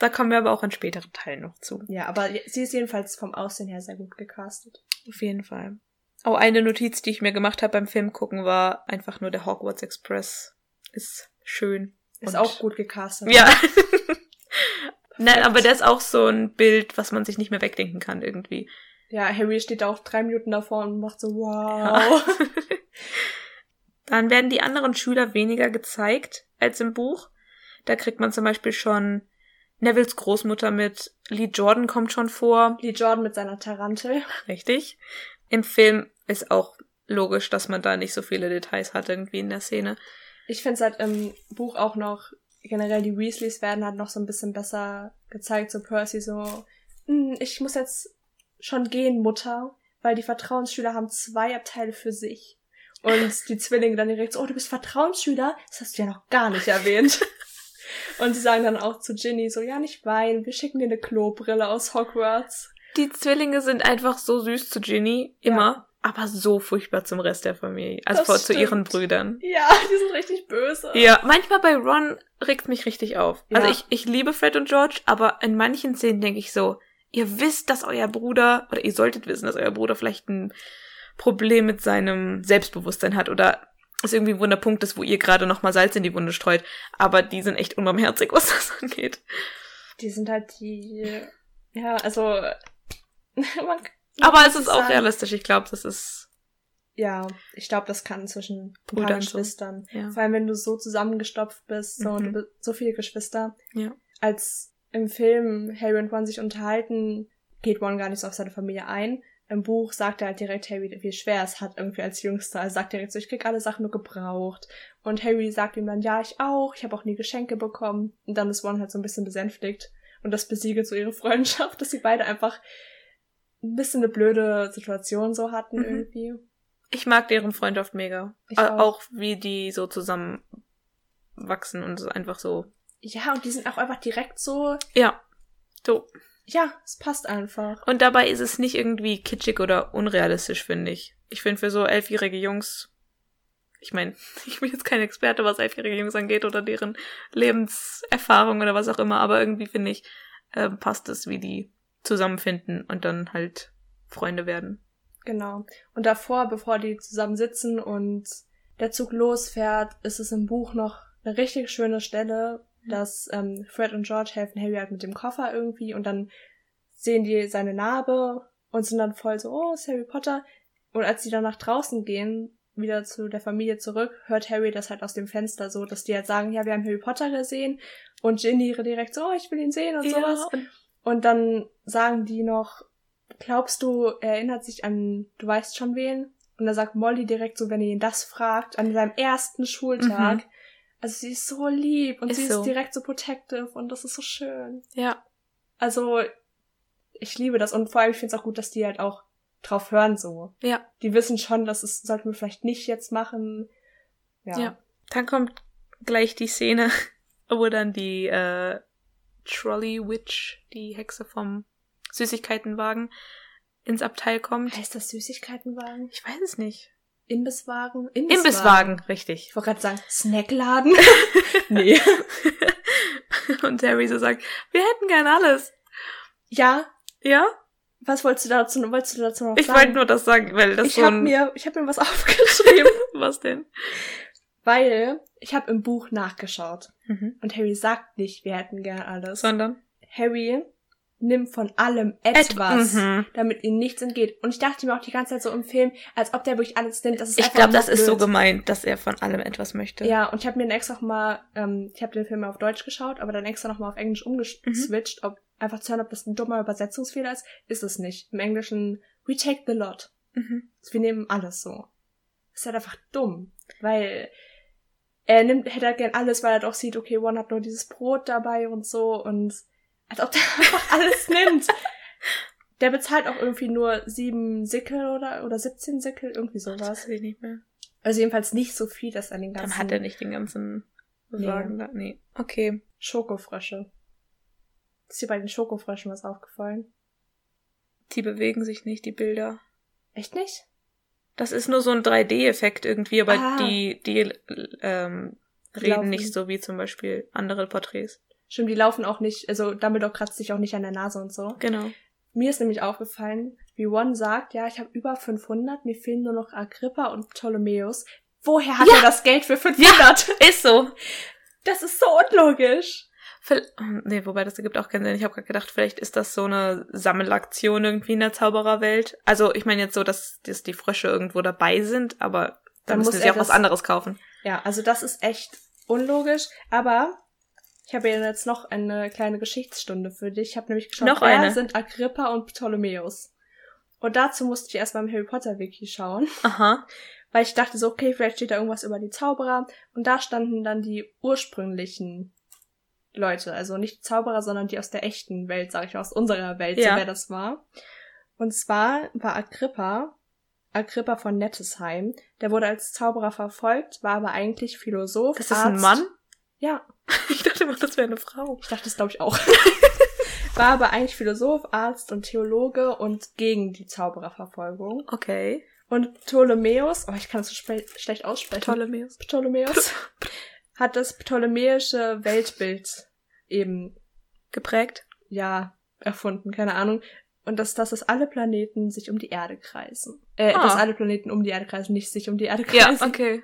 Da kommen wir aber auch in späteren Teilen noch zu. Ja, aber sie ist jedenfalls vom Aussehen her sehr gut gecastet. Auf jeden Fall. Oh, eine Notiz, die ich mir gemacht habe beim Film gucken, war einfach nur der Hogwarts Express. Ist schön. Ist Und- auch gut gecastet. Ja. [laughs] Nein, aber der ist auch so ein Bild, was man sich nicht mehr wegdenken kann irgendwie. Ja, Harry steht da auch drei Minuten davor und macht so, wow. [laughs] Dann werden die anderen Schüler weniger gezeigt als im Buch. Da kriegt man zum Beispiel schon Nevils Großmutter mit, Lee Jordan kommt schon vor. Lee Jordan mit seiner Tarantel. Richtig. Im Film ist auch logisch, dass man da nicht so viele Details hat irgendwie in der Szene. Ich finde es halt im Buch auch noch, generell die Weasleys werden halt noch so ein bisschen besser gezeigt, so Percy so, "Hm, ich muss jetzt schon gehen, Mutter, weil die Vertrauensschüler haben zwei Abteile für sich. Und die Zwillinge dann direkt so, oh, du bist Vertrauensschüler? Das hast du ja noch gar nicht erwähnt. [laughs] Und sie sagen dann auch zu Ginny so, ja, nicht weinen, wir schicken dir eine Klobrille aus Hogwarts. Die Zwillinge sind einfach so süß zu Ginny, immer, aber so furchtbar zum Rest der Familie. Also vor, zu ihren. Brüdern. Ja, die sind richtig böse. Ja, manchmal bei Ron regt mich richtig auf. Also Ja. ich, ich liebe Fred und George, aber in manchen Szenen denke ich so, ihr wisst, dass euer Bruder, oder ihr solltet wissen, dass euer Bruder vielleicht ein Problem mit seinem Selbstbewusstsein hat oder es irgendwie ein Wunderpunkt ist, wo ihr gerade nochmal Salz in die Wunde streut. Aber die sind echt unbarmherzig, [laughs] was das angeht. Die sind halt die, ja, also, [laughs] man, Aber es ist auch sagen- realistisch. Ich glaube, das ist, Ja, ich glaube, das kann zwischen Brüdern so. Geschwistern. ja. Vor allem, wenn du so zusammengestopft bist, so, Mhm. du so viele Geschwister. Ja. Als im Film Harry und Ron sich unterhalten, geht Ron gar nicht so auf seine Familie ein. Im Buch sagt er halt direkt Harry, wie schwer es hat, irgendwie als Jüngster. Er sagt direkt so, ich krieg alle Sachen nur gebraucht. Und Harry sagt ihm dann, ja, ich auch, ich habe auch nie Geschenke bekommen. Und dann ist Ron halt so ein bisschen besänftigt. Und das besiegelt so ihre Freundschaft, [laughs] dass sie beide einfach ein bisschen eine blöde Situation so hatten Mhm. irgendwie. Ich mag deren Freundschaft mega. Ich auch. auch wie die so zusammen wachsen und einfach so. Ja, und die sind auch einfach direkt so, Ja. So. Ja, es passt einfach. Und dabei ist es nicht irgendwie kitschig oder unrealistisch, finde ich. Ich finde für so elfjährige Jungs, ich meine, [laughs] ich bin jetzt kein Experte, was elfjährige Jungs angeht oder deren Lebenserfahrung oder was auch immer, aber irgendwie finde ich, äh, passt es, wie die zusammenfinden und dann halt Freunde werden. Genau. Und davor, bevor die zusammen sitzen und der Zug losfährt, ist es im Buch noch eine richtig schöne Stelle, dass ähm, Fred und George helfen Harry halt mit dem Koffer irgendwie und dann sehen die seine Narbe und sind dann voll so, oh, ist Harry Potter. Und als sie dann nach draußen gehen, wieder zu der Familie zurück, hört Harry das halt aus dem Fenster so, dass die halt sagen, ja, wir haben Harry Potter gesehen und Ginny direkt so, oh, ich will ihn sehen und ja. sowas. Und dann sagen die noch, glaubst du, er erinnert sich an, du weißt schon wen? Und da sagt Molly direkt so, wenn ihr ihn das fragt, an seinem ersten Schultag. Mhm. Also sie ist so lieb und ist sie so. ist direkt so protective und das ist so schön. Ja. Also ich liebe das und vor allem ich finde es auch gut, dass die halt auch drauf hören so. Ja. Die wissen schon, dass es sollten wir vielleicht nicht jetzt machen. Ja. ja. Dann kommt gleich die Szene, [laughs] wo dann die äh, Trolley Witch, die Hexe vom Süßigkeitenwagen, ins Abteil kommt. Heißt das Süßigkeitenwagen? Ich weiß es nicht. Imbisswagen? Imbisswagen, Imbisswagen richtig. Ich wollte gerade sagen, Snackladen? [laughs] nee. [laughs] Und Harry so sagt, wir hätten gern alles. Ja. Ja? Was wolltest du dazu, wolltest du dazu noch ich sagen? Ich wollte nur das sagen, weil das ich so hab mir, ich habe mir was [laughs] aufgeschrieben. was denn? Weil ich habe im Buch nachgeschaut mhm. und Harry sagt nicht, wir hätten gern alles. Sondern? Harry nimmt von allem etwas, Et mhm. damit ihm nichts entgeht. Und ich dachte mir auch die ganze Zeit so im Film, als ob der wirklich alles nimmt. Das ist ich glaube, das blöd. ist so gemeint, dass er von allem etwas möchte. Ja, und ich habe mir dann extra noch mal, ähm, ich habe den Film auf Deutsch geschaut, aber dann extra noch mal auf Englisch umgeswitcht, mhm. ob einfach zu hören, ob das ein dummer Übersetzungsfehler ist. Ist es nicht. Im Englischen, we take the lot. Mhm. Also wir nehmen alles so. Ist halt einfach dumm, weil er nimmt, hätte halt gern alles, weil er doch sieht, okay, One hat nur dieses Brot dabei und so und als ob der [laughs] einfach alles nimmt. Der bezahlt auch irgendwie nur sieben Sickel oder, oder 17 Sickel, irgendwie sowas. Das weiß ich nicht mehr. Also jedenfalls nicht so viel, dass er den ganzen... Dann hat er nicht den ganzen Wagen nee. Nee. Okay. Schokofrösche. Ist dir bei den Schokofröschen was aufgefallen? Die bewegen sich nicht, die Bilder. Echt nicht? Das ist nur so ein 3D-Effekt irgendwie, aber ah. die, die ähm, reden Laufen. nicht so wie zum Beispiel andere Porträts. Stimmt, die laufen auch nicht, also Dumbledore kratzt sich auch nicht an der Nase und so. Genau. Mir ist nämlich aufgefallen, wie One sagt, ja, ich habe über 500, mir fehlen nur noch Agrippa und Ptolemäus. Woher hat ja. er das Geld für 500? Ja, ist so. Das ist so unlogisch. Nee, wobei das ergibt auch keinen Sinn. Ich habe gerade gedacht, vielleicht ist das so eine Sammelaktion irgendwie in der Zaubererwelt. Also ich meine jetzt so, dass, dass die Frösche irgendwo dabei sind, aber dann, dann müssen sie auch was anderes kaufen. Ja, also das ist echt unlogisch. Aber ich habe jetzt noch eine kleine Geschichtsstunde für dich. Ich habe nämlich geschaut, noch wer eine? sind Agrippa und Ptolemäus. Und dazu musste ich erstmal im Harry Potter Wiki schauen. Aha. [laughs] Weil ich dachte so, okay, vielleicht steht da irgendwas über die Zauberer. Und da standen dann die ursprünglichen Leute. Also nicht Zauberer, sondern die aus der echten Welt, sag ich mal, aus unserer Welt, ja. so wer das war. Und zwar war Agrippa, Agrippa von Nettesheim, der wurde als Zauberer verfolgt, war aber eigentlich Philosoph. Das ist Arzt. ein Mann? Ja. [laughs] Ich dachte immer, das wäre eine Frau. Ich dachte das glaube ich auch. [laughs] War aber eigentlich Philosoph, Arzt und Theologe und gegen die Zaubererverfolgung. Okay. Und Ptolemäus, oh, ich kann das so schlecht aussprechen. Ptolemäus. Ptolemäus [laughs] hat das ptolemäische Weltbild eben geprägt. Ja, erfunden, keine Ahnung. Und dass, dass, dass alle Planeten sich um die Erde kreisen. Äh, ah. dass alle Planeten um die Erde kreisen, nicht sich um die Erde kreisen. Ja, okay.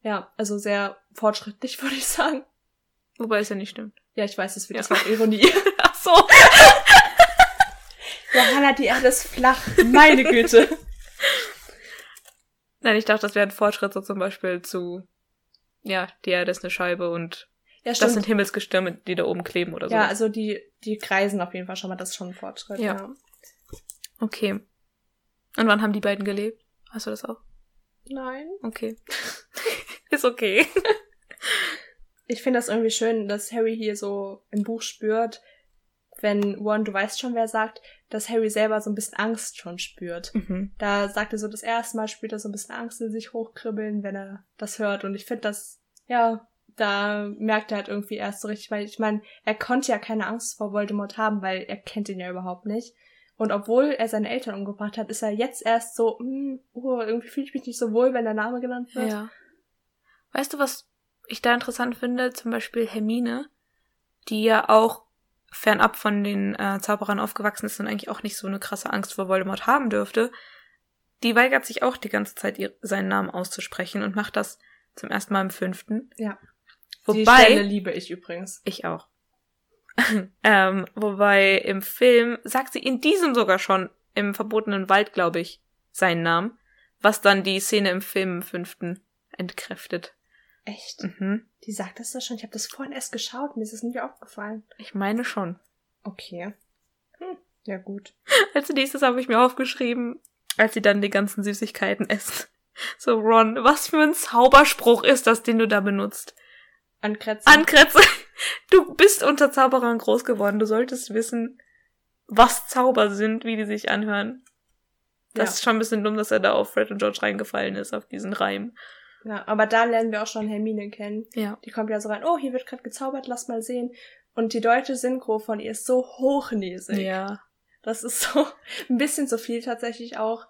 Ja, also sehr fortschrittlich, würde ich sagen. Wobei es ja nicht stimmt. Ja, ich weiß, es wird ja. das war Ironie. [laughs] Ach so. [laughs] Johanna, die Erde ist flach. Meine Güte. Nein, ich dachte, das wäre ein Fortschritt so zum Beispiel zu, ja, die Erde ist eine Scheibe und ja, das sind Himmelsgestirne, die da oben kleben oder so. Ja, also die, die kreisen auf jeden Fall schon mal, das ist schon ein Fortschritt. Ja. ja. Okay. Und wann haben die beiden gelebt? Hast du das auch? Nein. Okay. [laughs] ist okay. Ich finde das irgendwie schön, dass Harry hier so im Buch spürt, wenn One, du weißt schon, wer sagt, dass Harry selber so ein bisschen Angst schon spürt. Mhm. Da sagt er so, das erste Mal spürt er so ein bisschen Angst in sich hochkribbeln, wenn er das hört. Und ich finde das, ja, da merkt er halt irgendwie erst so richtig, weil ich meine, er konnte ja keine Angst vor Voldemort haben, weil er kennt ihn ja überhaupt nicht. Und obwohl er seine Eltern umgebracht hat, ist er jetzt erst so, mm, oh, irgendwie fühle ich mich nicht so wohl, wenn der Name genannt wird. Ja. Weißt du, was ich da interessant finde? Zum Beispiel Hermine, die ja auch fernab von den äh, Zauberern aufgewachsen ist und eigentlich auch nicht so eine krasse Angst vor Voldemort haben dürfte. die weigert sich auch die ganze Zeit, ihr, seinen Namen auszusprechen und macht das zum ersten Mal im fünften. Ja. Wobei, Die Stelle liebe ich übrigens. ich auch. [laughs] ähm, wobei im Film sagt sie in diesem sogar schon, im verbotenen Wald, glaube ich, seinen Namen, was dann die Szene im Film im fünften entkräftet. Echt? Mhm. Die sagt das da schon. Ich habe das vorhin erst geschaut. Mir ist es nie aufgefallen. Ich meine schon. Okay. Hm. Ja, gut. [laughs] Als nächstes habe ich mir aufgeschrieben, als sie dann die ganzen Süßigkeiten isst. [laughs] So, Ron, was für ein Zauberspruch ist das, den du da benutzt? An Kretze. Ankretze, [laughs] du bist unter Zauberern groß geworden. Du solltest wissen, was Zauber sind, wie die sich anhören. Das Ja. ist schon ein bisschen dumm, dass er da auf Fred und George reingefallen ist, auf diesen Reim. Ja, aber da lernen wir auch schon Hermine kennen. Ja. Die kommt ja so rein, oh, hier wird gerade gezaubert, lass mal sehen. Und die deutsche Synchro von ihr ist so hochnäsig. Ja. Das ist so [laughs] ein bisschen zu viel tatsächlich auch.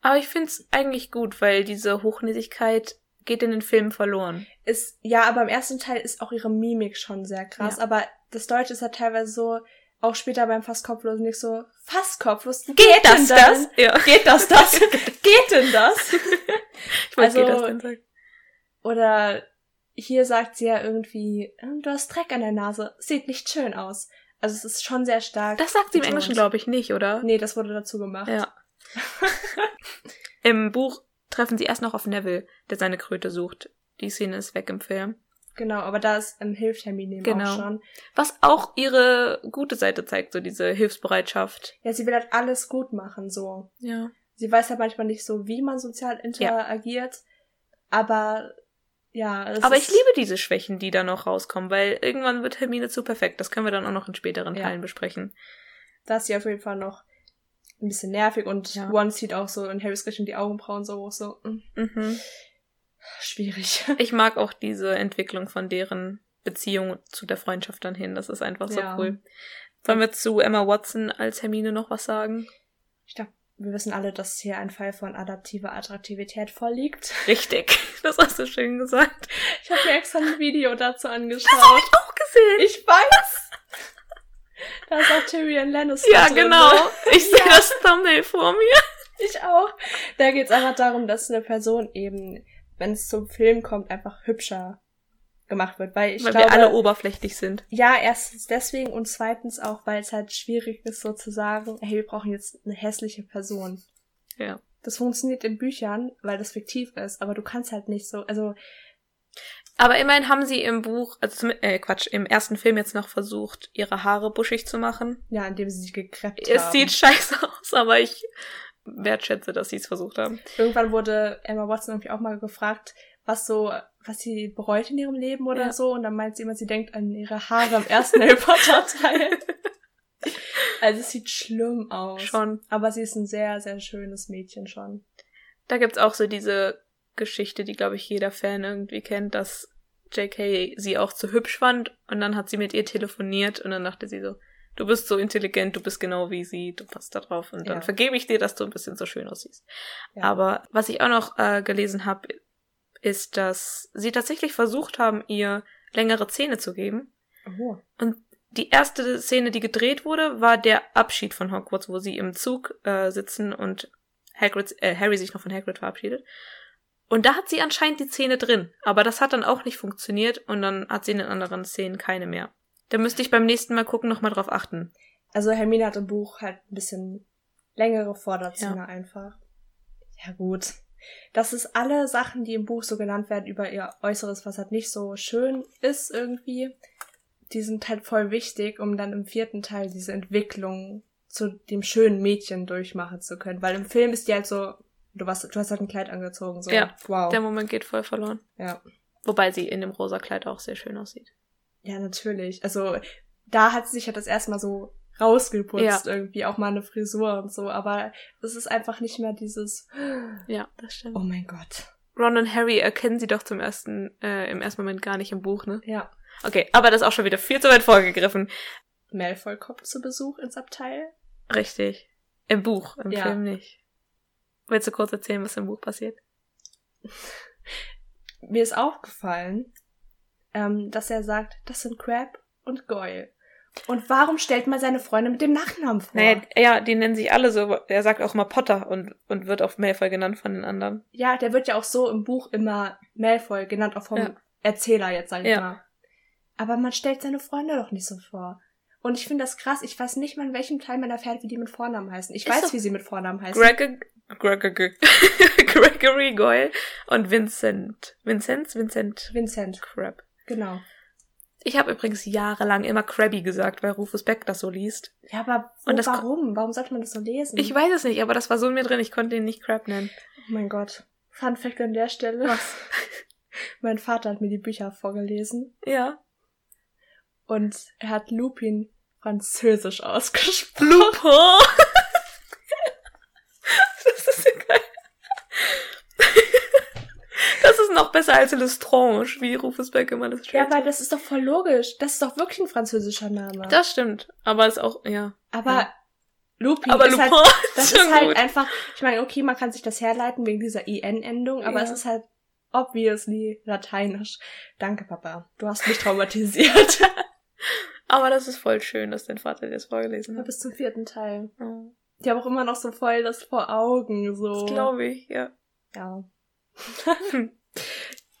Aber ich find's eigentlich gut, weil diese Hochnäsigkeit geht in den Filmen verloren. Ist, ja, aber im ersten Teil ist auch ihre Mimik schon sehr krass. Ja. Aber das Deutsche ist halt teilweise so, auch später beim Fast kopflos nicht so, fast kopflos. Geht das, denn das? Ja. Geht das, das? [laughs] Geht denn das? Ich wollte Also- geht das denn sagen. Oder hier sagt sie ja irgendwie, "Ähm, du hast Dreck an der Nase, sieht nicht schön aus. Also es ist schon sehr stark. Das sagt sie im. Englischen, glaube ich, nicht, oder? Nee, das wurde dazu gemacht. Ja. [laughs] Im Buch treffen sie erst noch auf Neville, der seine Kröte sucht. Die Szene ist weg im Film. Genau, aber da ist, ähm, hilft Hermine Genau. auch schon. Was auch ihre gute Seite zeigt, so diese Hilfsbereitschaft. Ja, sie will halt alles gut machen, so. Ja. Sie weiß ja manchmal nicht so, wie man sozial interagiert, aber ja. Aber ich liebe diese Schwächen, die da noch rauskommen, weil irgendwann wird Hermine zu perfekt. Das können wir dann auch noch in späteren Ja. Teilen besprechen. Da ist sie auf jeden Fall noch ein bisschen nervig und Ja. One zieht auch so in Harrys Richtung die Augenbrauen so hoch, so, mm, Mhm. schwierig. [laughs] Ich mag auch diese Entwicklung von deren Beziehung zu der Freundschaft dann hin. Das ist einfach so Ja. cool. Wollen wir zu Emma Watson als Hermine noch was sagen? Ich glaube, wir wissen alle, dass hier ein Fall von adaptiver Attraktivität vorliegt. Richtig. [laughs] Das hast du schön gesagt. Ich habe mir extra ein Video dazu angeschaut. Auch gesehen. Ich weiß! Da ist auch Tyrion Lannister ja, drin, genau. ne? Ich sehe Ja. das Thumbnail vor mir. Ich auch. Da geht's einfach darum, dass eine Person eben, wenn es zum Film kommt, einfach hübscher gemacht wird. Weil ich Weil glaube, wir alle oberflächlich sind. ja, erstens deswegen und zweitens auch, weil es halt schwierig ist, so zu sagen, hey, wir brauchen jetzt eine hässliche Person. Ja. Das funktioniert in Büchern, weil das fiktiv ist, aber du kannst halt nicht so, also Aber immerhin haben sie im Buch, also zum, äh, Quatsch, im ersten Film jetzt noch versucht, ihre Haare buschig zu machen. ja, indem sie sich gekreppt Es haben. sieht scheiße aus, aber ich wertschätze, dass sie es versucht haben. Irgendwann wurde Emma Watson irgendwie auch mal gefragt, was so, was sie bereut in ihrem Leben oder Ja. so. Und dann meint sie immer, sie denkt an ihre Haare im ersten Harry Potter Teil. [laughs] Also es sieht schlimm aus. Schon. Aber sie ist ein sehr, sehr schönes Mädchen schon. Da gibt's auch so diese Geschichte, die, glaube ich, jeder Fan irgendwie kennt, dass JK sie auch zu hübsch fand und dann hat sie mit ihr telefoniert und dann dachte sie so, du bist so intelligent, du bist genau wie sie, du passt da drauf und dann Ja. vergebe ich dir, dass du ein bisschen so schön aussiehst. Ja. Aber was ich auch noch äh, gelesen habe, ist, dass sie tatsächlich versucht haben, ihr längere Zähne zu geben. Oh. Und die erste Szene, die gedreht wurde, war der Abschied von Hogwarts, wo sie im Zug äh, sitzen und Hagrid, äh, Harry sich noch von Hagrid verabschiedet. Und da hat sie anscheinend die Zähne drin. Aber das hat dann auch nicht funktioniert und dann hat sie in den anderen Szenen keine mehr. Da müsste ich beim nächsten Mal gucken, nochmal drauf achten. Also Hermine hat im Buch halt ein bisschen längere Vorderzähne einfach. Ja gut. Das ist alle Sachen, die im Buch so genannt werden über ihr Äußeres, was halt nicht so schön ist irgendwie. Die sind halt voll wichtig, um dann im vierten Teil diese Entwicklung zu dem schönen Mädchen durchmachen zu können. Weil im Film ist die halt so, du, warst, du hast halt ein Kleid angezogen, so. Ja, wow. Der Moment geht voll verloren. ja. Wobei sie in dem rosa Kleid auch sehr schön aussieht. Ja, natürlich. Also da hat sie sich halt das erstmal so rausgeputzt, irgendwie auch mal eine Frisur und so, aber es ist einfach nicht mehr dieses Ja, das stimmt. Oh mein Gott. Ron und Harry erkennen sie doch zum ersten, äh, im ersten Moment gar nicht im Buch, ne? Ja. Okay, aber das ist auch schon wieder viel zu weit vorgegriffen. Malfoy kommt zu Besuch ins Abteil. Richtig. Im Buch, im Ja. Film nicht. Willst du kurz erzählen, was im Buch passiert? Mir ist aufgefallen, ähm, dass er sagt, das sind Crab und Goyle. Und warum stellt man seine Freunde mit dem Nachnamen vor? Naja, ja, die nennen sich alle so. Er sagt auch immer Potter und, und wird auf Malfoy genannt von den anderen. Ja, der wird ja auch so im Buch immer Malfoy genannt, auch vom Ja. Erzähler jetzt, sag ich Ja. mal. Aber man stellt seine Freunde doch nicht so vor. Und ich finde das krass. Ich weiß nicht mal, in welchem Teil man erfährt, wie die mit Vornamen heißen. Ich Ist weiß, wie sie mit Vornamen heißen. Gregor, Gregor, [laughs] Gregory Goyle und Vincent. Vincenz? Vincent Vincent, Crab. genau. Ich habe übrigens jahrelang immer Krabby gesagt, weil Rufus Beck das so liest. Ja, aber wo, Und das warum? Warum sollte man das so lesen? Ich weiß es nicht, aber das war so in mir drin, ich konnte ihn nicht Crab nennen. oh mein Gott. Fun Fact an der Stelle. Was? [laughs] Mein Vater hat mir die Bücher vorgelesen Ja. und er hat Lupin französisch [laughs] ausgesprochen. Lupin! das ist ja geil. Das ist noch besser als Lestrange, wie Rufus Beck immer das Ja, schreibt. weil das ist doch voll logisch. Das ist doch wirklich ein französischer Name. das stimmt, aber ist auch, ja. aber ja. Lupin Aber ist Lupin halt, das ist halt gut. einfach, ich meine, okay, man kann sich das herleiten wegen dieser IN-Endung, aber Ja. es ist halt obviously lateinisch. Danke, Papa. Du hast mich traumatisiert. [laughs] [laughs] Aber das ist voll schön, dass dein Vater dir das vorgelesen Ja, hat. Bis zum vierten Teil. Oh, Die haben auch immer noch so voll das vor Augen, so. Das glaube ich, ja. Ja. [laughs]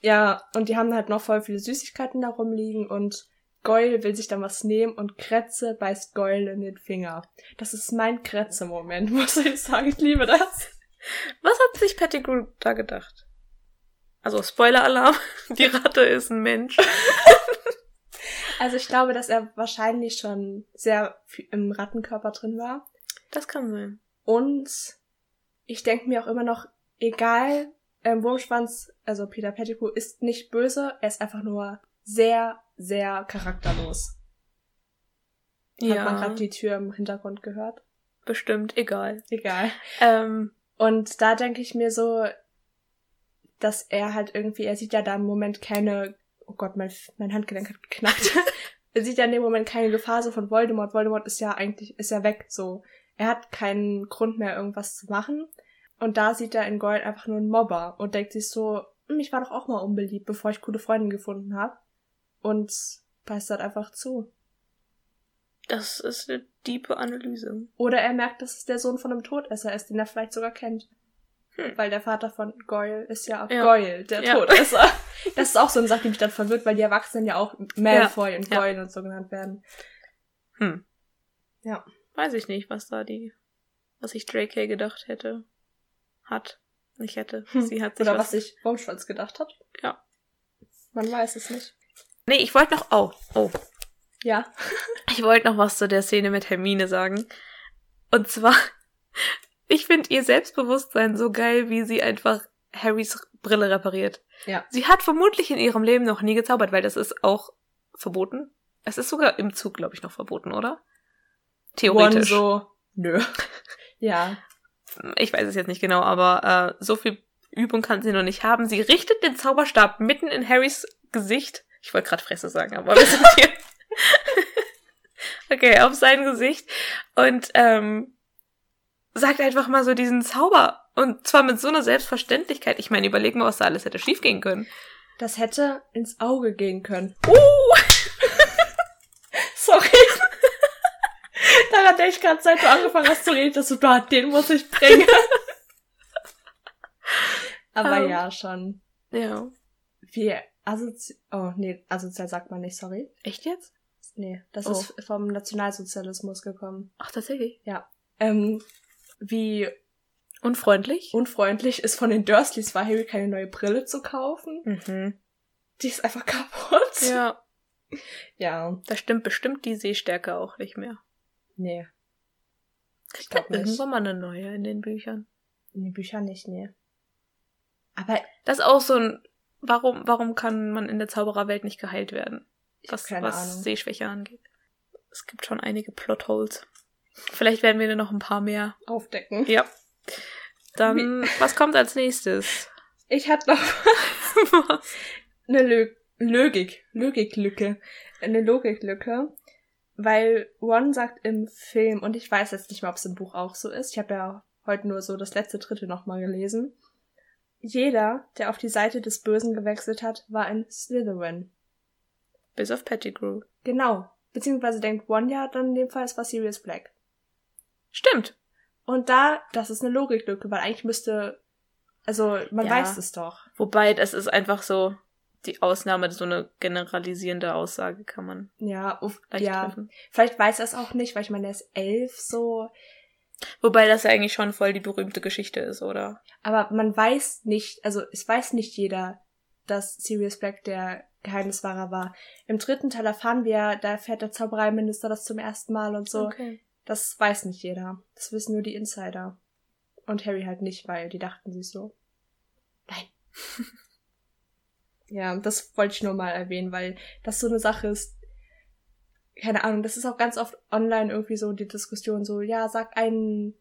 Ja, und die haben halt noch voll viele Süßigkeiten da rumliegen und Goyle will sich dann was nehmen und Kretze beißt Goyle in den Finger. Das ist mein Kretze-Moment, [laughs] muss ich sagen. Ich liebe das. Was hat sich Pettigrew da gedacht? Also Spoiler-Alarm, [laughs] die Ratte ist ein Mensch. [laughs] Also ich glaube, dass er wahrscheinlich schon sehr im Rattenkörper drin war. Das kann sein. Und ich denke mir auch immer noch, egal, ähm, Wurmschwanz, also Peter Pettigrew, ist nicht böse, er ist einfach nur sehr, sehr charakterlos. Hat man gerade die Tür im Hintergrund gehört? bestimmt, egal. Egal. Ähm, Und da denke ich mir so, dass er halt irgendwie, er sieht ja da im Moment keine, oh Gott, mein, mein Handgelenk hat geknackt. [laughs] er sieht ja in dem Moment keine Gefahr so von Voldemort. Voldemort ist ja eigentlich, ist ja weg, so. Er hat keinen Grund mehr, irgendwas zu machen. Und da sieht er in Gold einfach nur einen Mobber und denkt sich so, hm, ich war doch auch mal unbeliebt, bevor ich coole Freundin gefunden habe. Und beißt halt einfach zu. das ist eine diepe Analyse. Oder er merkt, dass es der Sohn von einem Todesser ist, den er vielleicht sogar kennt. Hm. Weil der Vater von Goyle ist ja, Ja. Goyle, der Ja. Todesser. [laughs] Das ist auch so eine Sache, die mich dann verwirrt, weil die Erwachsenen ja auch Malfoy und Ja. Goyle und so genannt werden. Hm. Ja. Weiß ich nicht, was da die, was sich J.K. gedacht hätte. Hat. Nicht hätte. Hm. Sie hat sich Oder was sich Baumschwanz gedacht hat. Ja. Man weiß es nicht. Nee, ich wollte noch, oh, oh. Ja. [laughs] Ich wollte noch was zu der Szene mit Hermine sagen. Und zwar, [laughs] ich finde ihr Selbstbewusstsein so geil, wie sie einfach Harrys Brille repariert. Ja. Sie hat vermutlich in ihrem Leben noch nie gezaubert, weil das ist auch verboten. Es ist sogar im Zug, glaube ich, noch verboten, oder? Theoretisch. One so, nö. [laughs] ja. Ich weiß es jetzt nicht genau, aber äh, so viel Übung kann sie noch nicht haben. Sie richtet den Zauberstab mitten in Harrys Gesicht. Ich wollte gerade Fresse sagen, aber wir sind hier. [laughs] okay, auf sein Gesicht. Und ähm, sagt einfach mal so diesen Zauber. Und zwar mit so einer Selbstverständlichkeit. Ich meine, überleg mal, was da alles hätte schiefgehen können. Das hätte ins Auge gehen können. Uh! [laughs] Sorry. Daran denke ich gerade, seit du angefangen hast zu reden, dass du da, den muss ich bringen. [laughs] Aber Ähm. ja, schon. Ja. Wie asozial. Oh, nee, asozial sagt man nicht, sorry. Echt jetzt? Nee, das Oh. ist vom Nationalsozialismus gekommen. Ach, tatsächlich. Ähm, wie Unfreundlich? unfreundlich es von den Dursleys war, Harry keine neue Brille zu kaufen. Mhm. Die ist einfach [laughs] kaputt. Ja, Ja, da stimmt bestimmt die Sehstärke auch nicht mehr. Nee. Glaube, nicht. irgendwann mal eine neue in den Büchern. In den Büchern nicht, nee. Aber Das ist auch so ein, warum, warum kann man in der Zaubererwelt nicht geheilt werden? Was, was Ahnung. Sehschwäche angeht. Es gibt schon einige Plotholes. Vielleicht werden wir noch ein paar mehr. Aufdecken. Ja. Dann, was kommt als nächstes? Ich hatte noch [laughs] eine Lö Logik, Logiklücke, eine Logiklücke, weil Ron sagt im Film, und ich weiß jetzt nicht mal, ob es im Buch auch so ist, ich habe ja heute nur so das letzte Drittel nochmal gelesen, jeder, der auf die Seite des Bösen gewechselt hat, war ein Slytherin. Bis auf Pettigrew. Genau, Beziehungsweise denkt One ja dann in dem Fall, es war Sirius Black. Stimmt. Und da, das ist eine Logiklücke, weil eigentlich müsste, also man Ja. weiß es doch. Wobei, das ist einfach so die Ausnahme, so eine generalisierende Aussage kann man Ja, uff, ja. treffen. Vielleicht weiß er es auch nicht, weil ich meine, er ist elf so. Wobei das ja eigentlich schon voll die berühmte Geschichte ist, oder? Aber man weiß nicht, also es weiß nicht jeder, dass Sirius Black der Geheimniswahrer war. Im dritten Teil erfahren wir, da erfährt der Zaubereiminister das zum ersten Mal und so. Okay. Das weiß nicht jeder. Das wissen nur die Insider. Und Harry halt nicht, weil die dachten sich so. Nein. [laughs] ja, das wollte ich nur mal erwähnen, weil das so eine Sache ist. Keine Ahnung, das ist auch ganz oft online irgendwie so die Diskussion so, ja, sag einen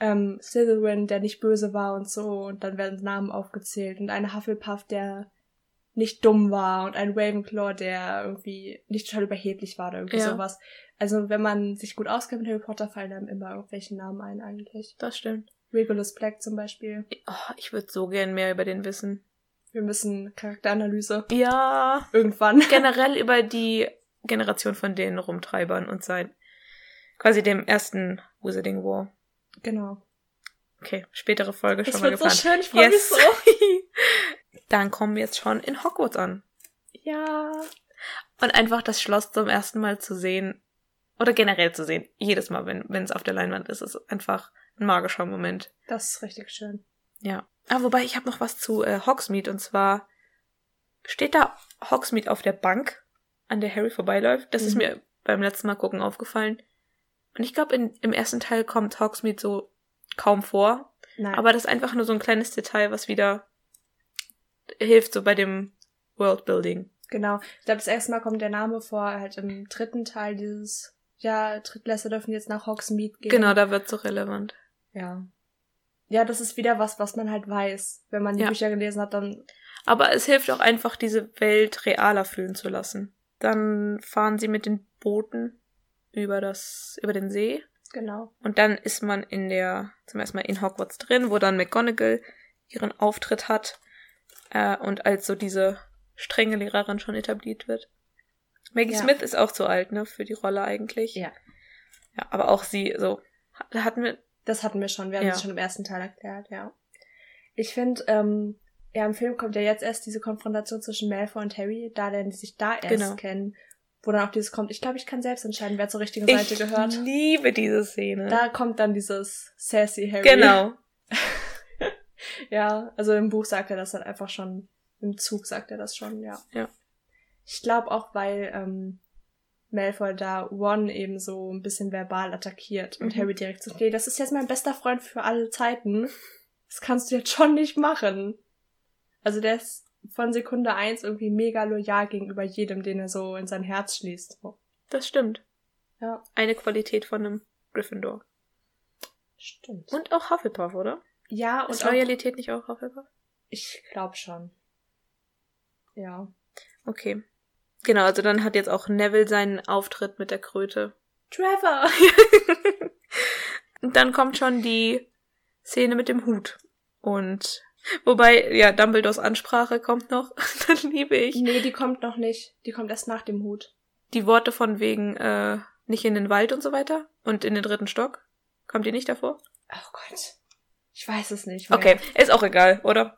ähm, Slytherin, der nicht böse war und so, und dann werden Namen aufgezählt und eine Hufflepuff, der nicht dumm war und ein Ravenclaw, der irgendwie nicht total überheblich war oder irgendwie Ja. sowas. Also wenn man sich gut auskennt mit Harry Potter, fallen einem immer irgendwelche Namen ein eigentlich. Das stimmt. Regulus Black zum Beispiel. Oh, ich würde so gern mehr über den wissen. Wir müssen Charakteranalyse Ja. irgendwann. [laughs] Generell über die Generation von den Rumtreibern und sein quasi dem ersten Wizarding War. Genau. Okay, spätere Folge schon Das mal wird so geplant. schön, ich Yes. mich so. [laughs] Dann kommen wir jetzt schon in Hogwarts an. Ja. Und einfach das Schloss zum ersten Mal zu sehen. Oder generell zu sehen. Jedes Mal, wenn wenn es auf der Leinwand ist, ist einfach ein magischer Moment. Das ist richtig schön. Ja. Ah, wobei ich habe noch was zu äh, Hogsmeade und zwar steht da Hogsmeade auf der Bank, an der Harry vorbeiläuft. Das ist Mhm. mir beim letzten Mal gucken aufgefallen. Und ich glaube, im ersten Teil kommt Hogsmeade so kaum vor. Nein. Aber das ist einfach nur so ein kleines Detail, was wieder hilft so bei dem Worldbuilding. Genau. Ich glaube, das erste Mal kommt der Name vor, halt im dritten Teil dieses, ja, Drittklässler dürfen jetzt nach Hogsmeade gehen. Genau, da wird so relevant. Ja. Ja, das ist wieder was, was man halt weiß. Wenn man die Ja. Bücher gelesen hat, dann, Aber es hilft auch einfach, diese Welt realer fühlen zu lassen. Dann fahren sie mit den Booten über das, über den See. genau. Und dann ist man in der, zum ersten Mal in Hogwarts drin, wo dann McGonagall ihren Auftritt hat äh, und als so diese strenge Lehrerin schon etabliert wird. Maggie Ja. Smith ist auch zu alt, ne, für die Rolle eigentlich. Ja. Ja, aber auch sie, so, hatten wir, Das hatten wir schon, wir haben Ja. es schon im ersten Teil erklärt, ja. Ich finde, ähm, ja, im Film kommt ja jetzt erst diese Konfrontation zwischen Malfoy und Harry, da lernen die sich da erst Genau. kennen, wo dann auch dieses kommt, ich glaube, ich kann selbst entscheiden, wer zur richtigen Seite ich gehört. liebe diese Szene. Da kommt dann dieses sassy Harry. genau. [laughs] Ja, also im Buch sagt er das dann einfach schon, im Zug sagt er das schon, ja. Ja. Ich glaube auch, weil ähm, Malfoy da Ron eben so ein bisschen verbal attackiert und Mhm. Harry direkt so, nee, das ist jetzt mein bester Freund für alle Zeiten. Das kannst du jetzt schon nicht machen. Also der ist von Sekunde eins irgendwie mega loyal gegenüber jedem, den er so in sein Herz schließt. So. Das stimmt. Ja. Eine Qualität von einem Gryffindor. Stimmt. Und auch Hufflepuff, oder? ja, und Ist auch, Loyalität nicht auch Hufflepuff? ich glaube schon. Ja. Okay. Genau, also dann hat jetzt auch Neville seinen Auftritt mit der Kröte. Trevor! Und [laughs] dann kommt schon die Szene mit dem Hut. Und wobei, ja, Dumbledores Ansprache kommt noch. [laughs] dann liebe ich. Nee, die kommt noch nicht. Die kommt erst nach dem Hut. Die Worte von wegen, äh, nicht in den Wald und so weiter. Und in den dritten Stock. Kommt die nicht davor? Oh Gott. Ich weiß es nicht. Mehr. Okay, ist auch egal, oder?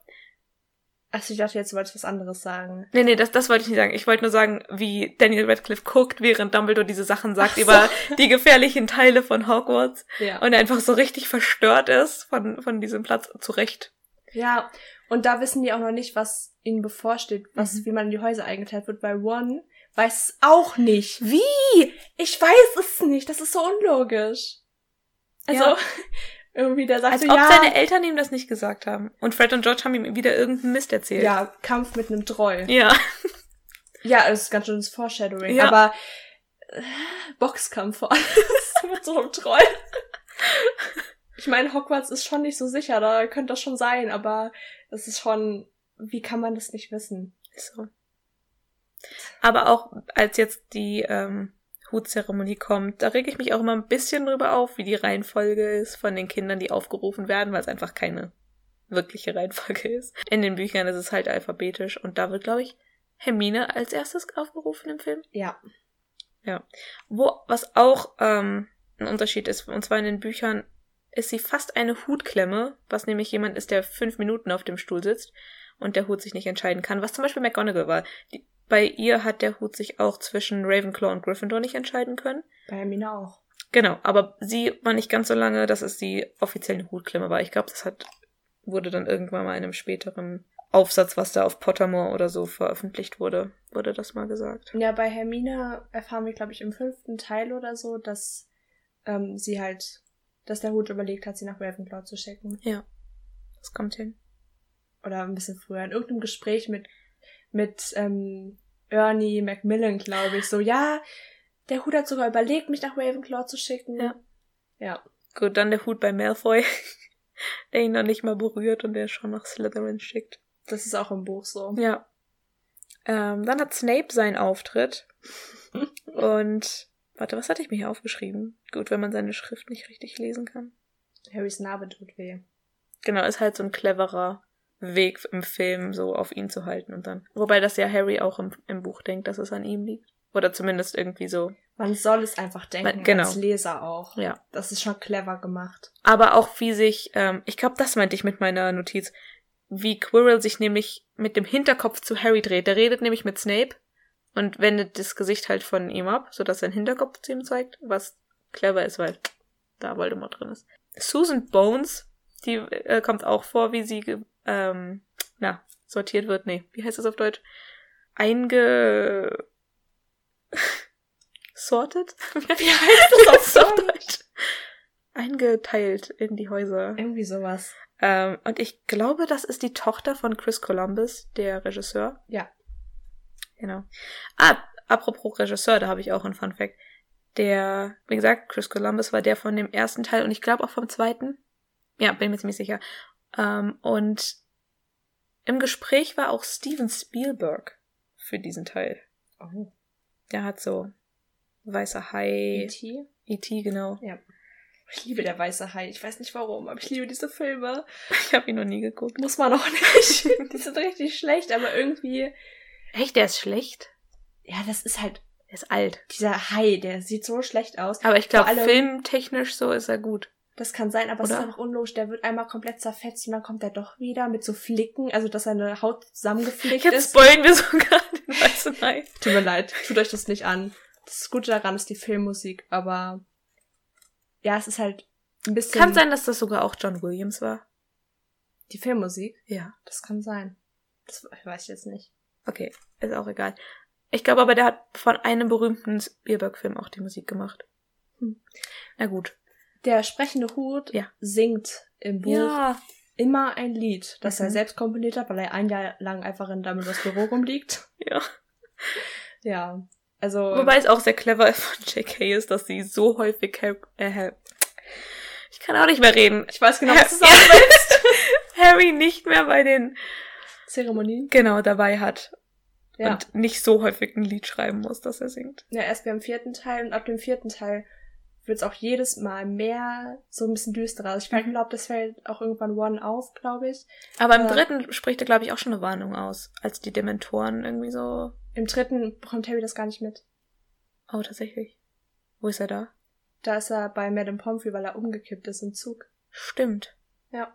Also ich dachte jetzt, du wolltest was anderes sagen. Nee, nee, das, das wollte ich nicht sagen. Ich wollte nur sagen, wie Daniel Radcliffe guckt, während Dumbledore diese Sachen sagt so. über die gefährlichen Teile von Hogwarts. Ja. Und er einfach so richtig verstört ist von, von diesem Platz. Zu Recht. ja. Und da wissen die auch noch nicht, was ihnen bevorsteht, was, Mhm. wie man in die Häuser eingeteilt wird, weil One weiß es auch nicht. Wie? Ich weiß es nicht. Das ist so unlogisch. Also, Ja. [laughs] irgendwie, der sagt Als so, ob ja, seine Eltern ihm das nicht gesagt haben. Und Fred und George haben ihm wieder irgendeinen Mist erzählt. ja, Kampf mit einem Troll. Ja. Ja, das ist ganz schönes Foreshadowing. Ja. Aber äh, Boxkampf vor allem [laughs] mit so einem Troll. Ich meine, Hogwarts ist schon nicht so sicher, da könnte das schon sein, aber das ist schon, wie kann man das nicht wissen? So. Aber auch als jetzt die ähm, Hutzeremonie kommt, da rege ich mich auch immer ein bisschen drüber auf, wie die Reihenfolge ist von den Kindern, die aufgerufen werden, weil es einfach keine wirkliche Reihenfolge ist. In den Büchern ist es halt alphabetisch und da wird, glaube ich, Hermine als erstes aufgerufen im Film. Ja. Ja. Wo, was auch ähm, ein Unterschied ist, und zwar in den Büchern ist sie fast eine Hutklemme, was nämlich jemand ist, der fünf Minuten auf dem Stuhl sitzt und der Hut sich nicht entscheiden kann, was zum Beispiel McGonagall war. Die, bei ihr hat der Hut sich auch zwischen Ravenclaw und Gryffindor nicht entscheiden können. Bei Hermine auch. Genau, aber sie war nicht ganz so lange, dass es die offizielle Hutklemme war. Ich glaube, das hat wurde dann irgendwann mal in einem späteren Aufsatz, was da auf Pottermore oder so veröffentlicht wurde, wurde das mal gesagt. Ja, bei Hermine erfahren wir, glaube ich, im fünften Teil oder so, dass ähm, sie halt, dass der Hut überlegt hat, sie nach Ravenclaw zu schicken. Ja, das kommt hin. Oder ein bisschen früher, in irgendeinem Gespräch mit, mit ähm, Ernie Macmillan, glaube ich, so, ja, der Hut hat sogar überlegt, mich nach Ravenclaw zu schicken. Ja. Ja. Gut, dann der Hut bei Malfoy, [laughs] der ihn noch nicht mal berührt und der schon nach Slytherin schickt. Das ist auch im Buch so. Ja. Ähm, dann hat Snape seinen Auftritt. und warte, was hatte ich mir hier aufgeschrieben? Gut, wenn man seine Schrift nicht richtig lesen kann. Harrys Narbe tut weh. Genau, ist halt so ein cleverer Weg im Film, so auf ihn zu halten und dann. Wobei das ja Harry auch im, im Buch denkt, dass es an ihm liegt. Oder zumindest irgendwie so. Man soll es einfach denken, Genau. als Leser auch. Ja. Das ist schon clever gemacht. Aber auch wie sich, ähm, ich glaube, das meinte ich mit meiner Notiz, wie Quirrell sich nämlich mit dem Hinterkopf zu Harry dreht. Der redet nämlich mit Snape und wendet das Gesicht halt von ihm ab, sodass sein Hinterkopf zu ihm zeigt, was clever ist, weil da Voldemort drin ist. Susan Bones, die äh, kommt auch vor, wie sie, ähm, na, sortiert wird. Nee, wie heißt das auf Deutsch? Einge... [laughs] sorted? [laughs] Wie heißt das [laughs] auf Deutsch? Eingeteilt in die Häuser. Irgendwie sowas. Ähm, und ich glaube, das ist die Tochter von Chris Columbus, der Regisseur. Ja. Genau. Ah, apropos Regisseur, da habe ich auch einen Fun Fact. Der, wie gesagt, Chris Columbus war der von dem ersten Teil und ich glaube auch vom zweiten. Ja, bin mir ziemlich sicher. Ähm, und im Gespräch war auch Steven Spielberg für diesen Teil. Oh. Der hat so weißer Hai. E.T.? E.T., genau. Ja. Ich liebe der weiße Hai. Ich weiß nicht warum, aber ich liebe diese Filme. [laughs] Ich habe ihn noch nie geguckt. Muss man auch nicht. [laughs] Die sind richtig schlecht, aber irgendwie. Echt, der ist schlecht? Ja, das ist halt Der ist alt. dieser Hai, der sieht so schlecht aus. Aber ich glaube, filmtechnisch so ist er gut. Das kann sein, aber es ist Oder? einfach unlogisch. Der wird einmal komplett zerfetzt und dann kommt er doch wieder mit so Flicken, also dass seine Haut zusammengeflickt Jetzt ist. spoilen wir sogar den weißen Hai. [laughs] Tut mir leid, tut euch das nicht an. Das Gute daran ist die Filmmusik, aber ja, es ist halt ein bisschen Kann sein, dass das sogar auch John Williams war. die Filmmusik. Ja. Das kann sein. Das weiß ich jetzt nicht. Okay, ist auch egal. Ich glaube aber, der hat von einem berühmten Spielberg-Film auch die Musik gemacht. Hm. Na gut. Der sprechende Hut Ja. singt im Buch Ja. immer ein Lied, das Mhm. er selbst komponiert hat, weil er ein Jahr lang einfach in Dumbledores Büro rumliegt. [laughs] Ja. Ja. Also Wobei es auch sehr clever von J.K. ist, dass sie so häufig Har- äh, ich kann auch nicht mehr reden. ich weiß genau, was du sagen [laughs] willst. Harry nicht mehr bei den Zeremonien. genau dabei hat Ja. und nicht so häufig ein Lied schreiben muss, dass er singt. Ja, erst beim vierten Teil und ab dem vierten Teil wird es auch jedes Mal mehr so ein bisschen düsterer. Also ich glaube, das fällt auch irgendwann One auf, glaube ich. Aber im Ja. dritten spricht er, glaube ich, auch schon eine Warnung aus, als die Dementoren irgendwie so. Im dritten bekommt Harry das gar nicht mit. Oh, tatsächlich. Wo ist er da? Da ist er bei Madame Pomfrey, weil er umgekippt ist im Zug. Stimmt. Ja.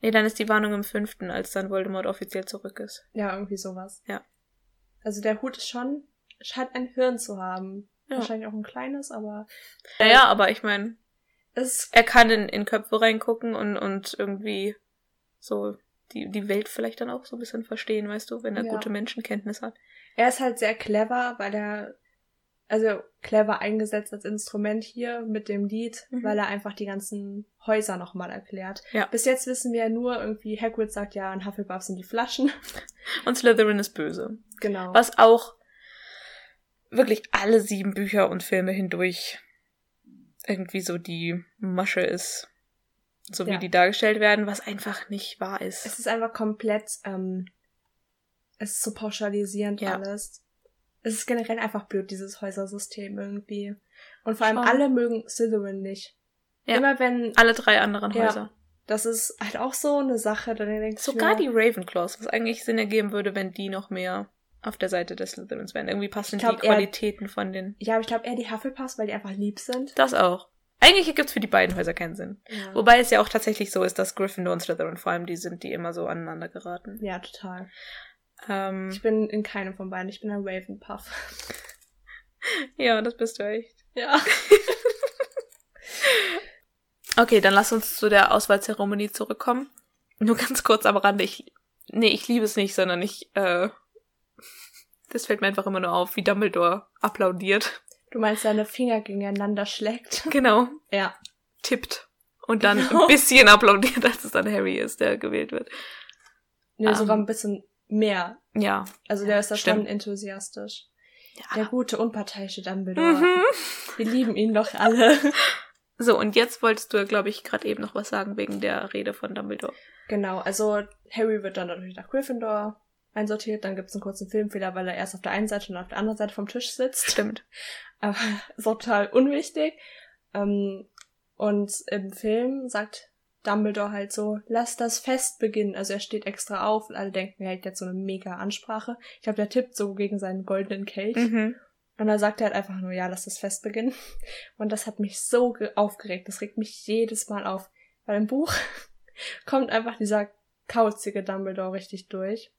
Nee, dann ist die Warnung im fünften, als dann Voldemort offiziell zurück ist. Ja, irgendwie sowas. Ja. Also der Hut ist schon, scheint ein Hirn zu haben. Ja. Wahrscheinlich auch ein kleines, aber Naja, aber ich meine, er kann in, in Köpfe reingucken und, und irgendwie so die, die Welt vielleicht dann auch so ein bisschen verstehen, weißt du, wenn er Ja. gute Menschenkenntnis hat. Er ist halt sehr clever, weil er, also clever eingesetzt als Instrument hier mit dem Lied, Mhm. weil er einfach die ganzen Häuser nochmal erklärt. Ja. Bis jetzt wissen wir nur irgendwie, Hagrid sagt ja, in Hufflepuff sind die Flaschen. Und Slytherin ist böse. Genau. Was auch wirklich alle sieben Bücher und Filme hindurch irgendwie so die Masche ist. So wie Ja. die dargestellt werden, was einfach nicht wahr ist. Es ist einfach komplett, ähm, es ist so pauschalisierend Ja. alles. Es ist generell einfach blöd, dieses Häusersystem irgendwie. Und vor allem Schon. alle mögen Slytherin nicht. Ja. Immer wenn, Alle drei anderen Ja. Häuser. das ist halt auch so eine Sache, da denkst Sogar mir, die Ravenclaws, was eigentlich Sinn ergeben würde, wenn die noch mehr auf der Seite des Slytherins wären. Irgendwie passen glaub, die Qualitäten von den. Ja, aber ich glaube eher die Hufflepuffs, weil die einfach lieb sind. Das auch. Eigentlich ergibt es für die beiden Häuser keinen Sinn. Ja, Wobei es ja auch tatsächlich so ist, dass Gryffindor und Slytherin vor allem die sind, die immer so aneinander geraten. ja total. Ähm, Ich bin in keinem von beiden. Ich bin ein Ravenpuff. [laughs] ja, das bist du echt. Ja. [laughs] Okay, dann lass uns zu der Auswahlzeremonie zurückkommen. Nur ganz kurz am Rande. Ich, nee, ich liebe es nicht, sondern ich, äh, das fällt mir einfach immer nur auf, wie Dumbledore applaudiert. Du meinst, seine Finger gegeneinander schlägt? [laughs] Genau. Ja. Tippt. Und dann Genau. ein bisschen applaudiert, als es dann Harry ist, der gewählt wird. Nee, Ähm. sogar ein bisschen mehr. Ja. Also der ist da schon Stimmt. enthusiastisch. ja. Der gute, unparteiische Dumbledore. Mhm. Wir lieben ihn doch alle. [laughs] So, und jetzt wolltest du glaube ich, gerade eben noch was sagen wegen der Rede von Dumbledore. Genau, also Harry wird dann natürlich nach Gryffindor einsortiert. Dann gibt's einen kurzen Filmfehler, weil er erst auf der einen Seite und auf der anderen Seite vom Tisch sitzt. Stimmt. [laughs] Aber auch total unwichtig. Ähm, und im Film sagt Dumbledore halt so, lass das Fest beginnen. Also er steht extra auf und alle denken, er hält jetzt so eine mega Ansprache. Ich glaube, der tippt so gegen seinen goldenen Kelch. Mhm. Und dann sagt er halt einfach nur, ja, lass das Fest beginnen. [laughs] Und das hat mich so ge- aufgeregt. Das regt mich jedes Mal auf. Weil im Buch [laughs] kommt einfach dieser kauzige Dumbledore richtig durch.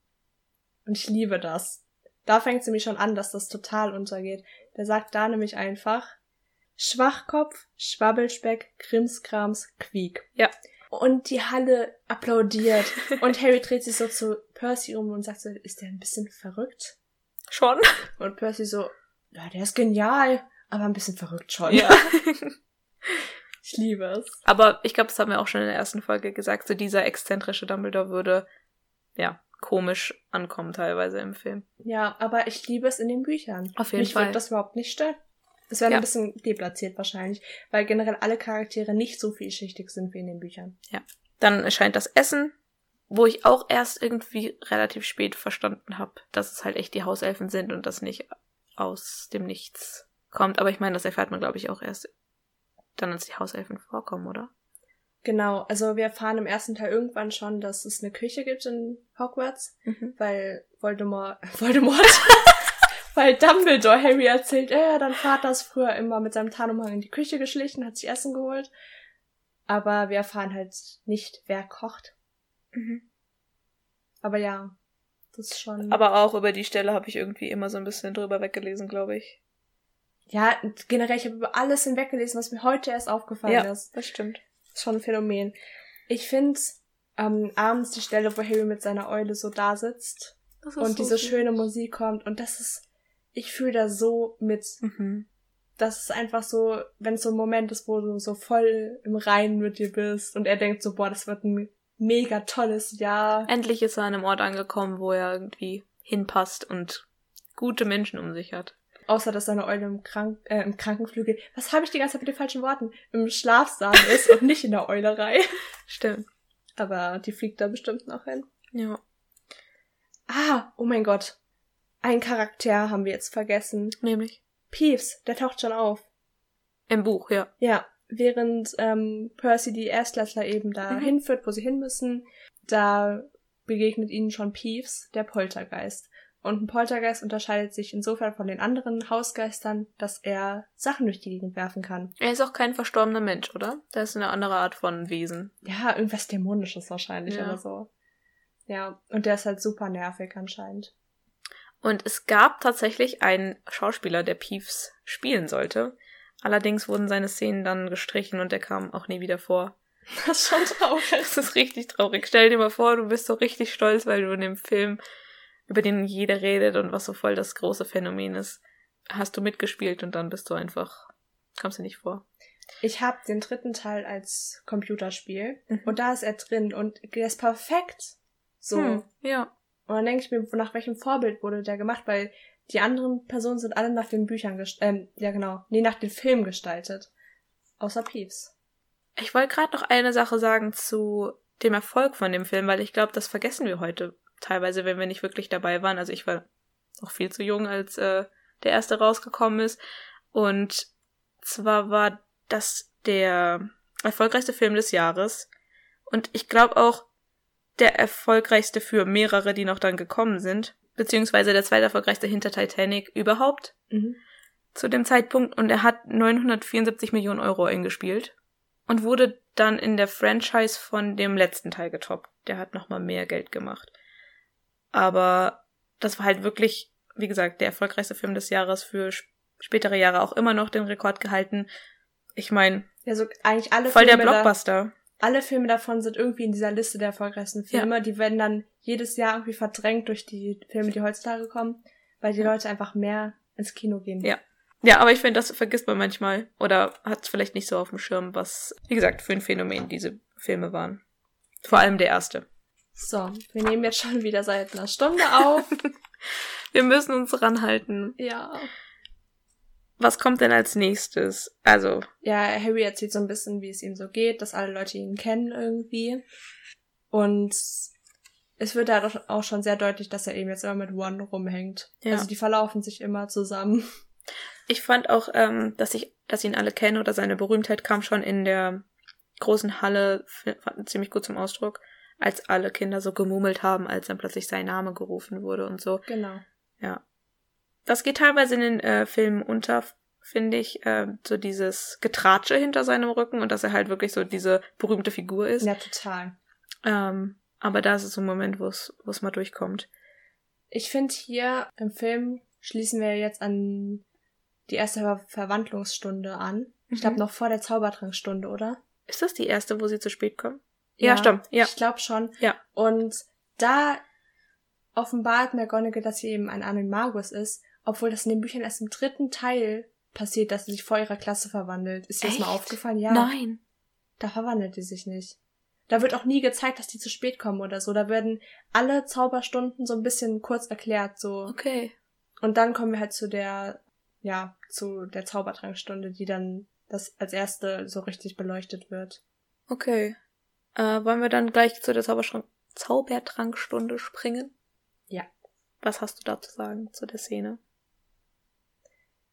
Und ich liebe das. Da fängt es nämlich schon an, dass das total untergeht. Der sagt da nämlich einfach Schwachkopf, Schwabbelspeck, Krimskrams, Quiek. Ja. Und die Halle applaudiert. [laughs] Und Harry dreht sich so zu Percy um und sagt so, ist der ein bisschen verrückt? Schon? Und Percy so, ja, der ist genial, aber ein bisschen verrückt schon. Ja. [laughs] Ich liebe es. Aber ich glaube, das haben wir auch schon in der ersten Folge gesagt, so dieser exzentrische Dumbledore würde, ja, komisch ankommen teilweise im Film. Ja, aber ich liebe es in den Büchern. Auf jeden Mich Fall. würde das überhaupt nicht stören. Es wäre Ja. ein bisschen deplatziert wahrscheinlich, weil generell alle Charaktere nicht so vielschichtig sind wie in den Büchern. Dann erscheint das Essen, wo ich auch erst irgendwie relativ spät verstanden habe, dass es halt echt die Hauselfen sind und das nicht aus dem Nichts kommt. Aber ich meine, das erfährt man, glaube ich, auch erst dann, als die Hauselfen vorkommen, oder? Genau, also wir erfahren im ersten Teil irgendwann schon, dass es eine Küche gibt in Hogwarts, Mhm. weil [laughs] Voldemort, Voldemort, [laughs] weil Dumbledore Harry erzählt, ja, dein Vater ist früher immer mit seinem Tarnumhang in die Küche geschlichen, hat sich Essen geholt. Aber wir erfahren halt nicht, wer kocht. Mhm. Aber ja, das ist schon. Aber auch über die Stelle habe ich irgendwie immer so ein bisschen drüber weggelesen, glaube ich. ja, generell, ich habe über alles hinweggelesen, was mir heute erst aufgefallen ist. das stimmt. Ist schon ein Phänomen. Ich finde ähm, abends die Stelle, wo Harry mit seiner Eule so da sitzt und so diese süß. schöne Musik kommt und das ist, ich fühle da so mit. Mhm. Das ist einfach so, wenn es so ein Moment ist, wo du so voll im Reinen mit dir bist und er denkt so, boah, das wird ein mega tolles Jahr. Endlich ist er an einem Ort angekommen, wo er irgendwie hinpasst und gute Menschen um sich hat. Außer, dass seine Eule im, Krank äh, im Krankenflügel, was habe ich die ganze Zeit mit den falschen Worten, im Schlafsaal ist und nicht in der Eulerei. [laughs] Stimmt. Aber die fliegt da bestimmt noch hin. Ja. Ah, oh mein Gott. Ein Charakter haben wir jetzt vergessen. Nämlich. Peeves, der taucht schon auf. Im Buch, ja. Ja, während ähm, Percy die Erstklässler eben da Mhm. hinführt, wo sie hin müssen, da begegnet ihnen schon Peeves, der Poltergeist. Und ein Poltergeist unterscheidet sich insofern von den anderen Hausgeistern, dass er Sachen durch die Gegend werfen kann. Er ist auch kein verstorbener Mensch, oder? Das ist eine andere Art von Wesen. Ja, irgendwas Dämonisches wahrscheinlich Ja. oder so. Ja, und der ist halt super nervig anscheinend. Und es gab tatsächlich einen Schauspieler, der Peeves spielen sollte. Allerdings wurden seine Szenen dann gestrichen und er kam auch nie wieder vor. [laughs] Das ist schon traurig. Das ist richtig traurig. Stell dir mal vor, du bist so richtig stolz, weil du in dem Film, über den jeder redet und was so voll das große Phänomen ist, hast du mitgespielt und dann bist du einfach, kommst du nicht vor. Ich habe den dritten Teil als Computerspiel Mhm. und da ist er drin und der ist perfekt. So. Hm, ja. Und dann denke ich mir, nach welchem Vorbild wurde der gemacht, weil die anderen Personen sind alle nach den Büchern gestaltet, ähm, ja genau, nee, nach den Filmen gestaltet. Außer Peeves. Ich wollte gerade noch eine Sache sagen zu dem Erfolg von dem Film, weil ich glaube, das vergessen wir heute teilweise, wenn wir nicht wirklich dabei waren. Also ich war noch viel zu jung, als äh, der erste rausgekommen ist. Und zwar war das der erfolgreichste Film des Jahres. Und ich glaube auch der erfolgreichste für mehrere, die noch dann gekommen sind. beziehungsweise der zweiterfolgreichste hinter Titanic überhaupt Mhm. zu dem Zeitpunkt und er hat 974 Millionen Euro eingespielt und wurde dann in der Franchise von dem letzten Teil getoppt. Der hat nochmal mehr Geld gemacht. Aber das war halt wirklich, wie gesagt, der erfolgreichste Film des Jahres für sp- spätere Jahre auch immer noch den Rekord gehalten. Ich meine, Ja, so eigentlich alle voll der Filme da, Blockbuster. alle Filme davon sind irgendwie in dieser Liste der erfolgreichsten Filme. Die werden dann jedes Jahr irgendwie verdrängt durch die Filme, die heutzutage kommen, weil die Leute einfach mehr ins Kino gehen. Ja. Ja, aber ich finde, das vergisst man manchmal oder hat es vielleicht nicht so auf dem Schirm, was, wie gesagt, für ein Phänomen diese Filme waren. Vor allem der erste. So, wir nehmen jetzt schon wieder seit einer Stunde auf. [laughs] Wir müssen uns ranhalten. ja. Was kommt denn als nächstes? Also, Ja, Harry erzählt so ein bisschen, wie es ihm so geht, dass alle Leute ihn kennen irgendwie. Und es wird da doch auch schon sehr deutlich, dass er eben jetzt immer mit One rumhängt. Ja. Also die verlaufen sich immer zusammen. ich fand auch, ähm, dass ich, dass ihn alle kennen oder seine Berühmtheit kam schon in der großen Halle ziemlich gut zum Ausdruck, als alle Kinder so gemurmelt haben, als dann plötzlich sein Name gerufen wurde und so. Genau. Ja. Das geht teilweise in den äh, Filmen unter, finde ich, äh, so dieses Getratsche hinter seinem Rücken und dass er halt wirklich so diese berühmte Figur ist. Ja, total. Ähm, aber da ist es so ein Moment, wo es mal durchkommt. Ich finde hier im Film schließen wir jetzt an die erste Ver Verwandlungsstunde an. Ich glaube Mhm. noch vor der Zaubertrankstunde, oder? Ist das die erste, wo sie zu spät kommen? Ja, stimmt. Ja. Ich glaube schon. Ja. Und da offenbart McGonagall, dass sie eben ein Animagus ist, obwohl das in den Büchern erst im dritten Teil passiert, dass sie sich vor ihrer Klasse verwandelt. Ist dir das mal aufgefallen? Ja. Nein. Da verwandelt die sich nicht. Da wird auch nie gezeigt, dass die zu spät kommen oder so. Da werden alle Zauberstunden so ein bisschen kurz erklärt, so. Okay. Und dann kommen wir halt zu der, ja, zu der Zaubertrankstunde, die dann das als erste so richtig beleuchtet wird. Okay. Äh, wollen wir dann gleich zu der Zauberschrank Zaubertrankstunde springen? Ja. Was hast du da zu sagen zu der Szene?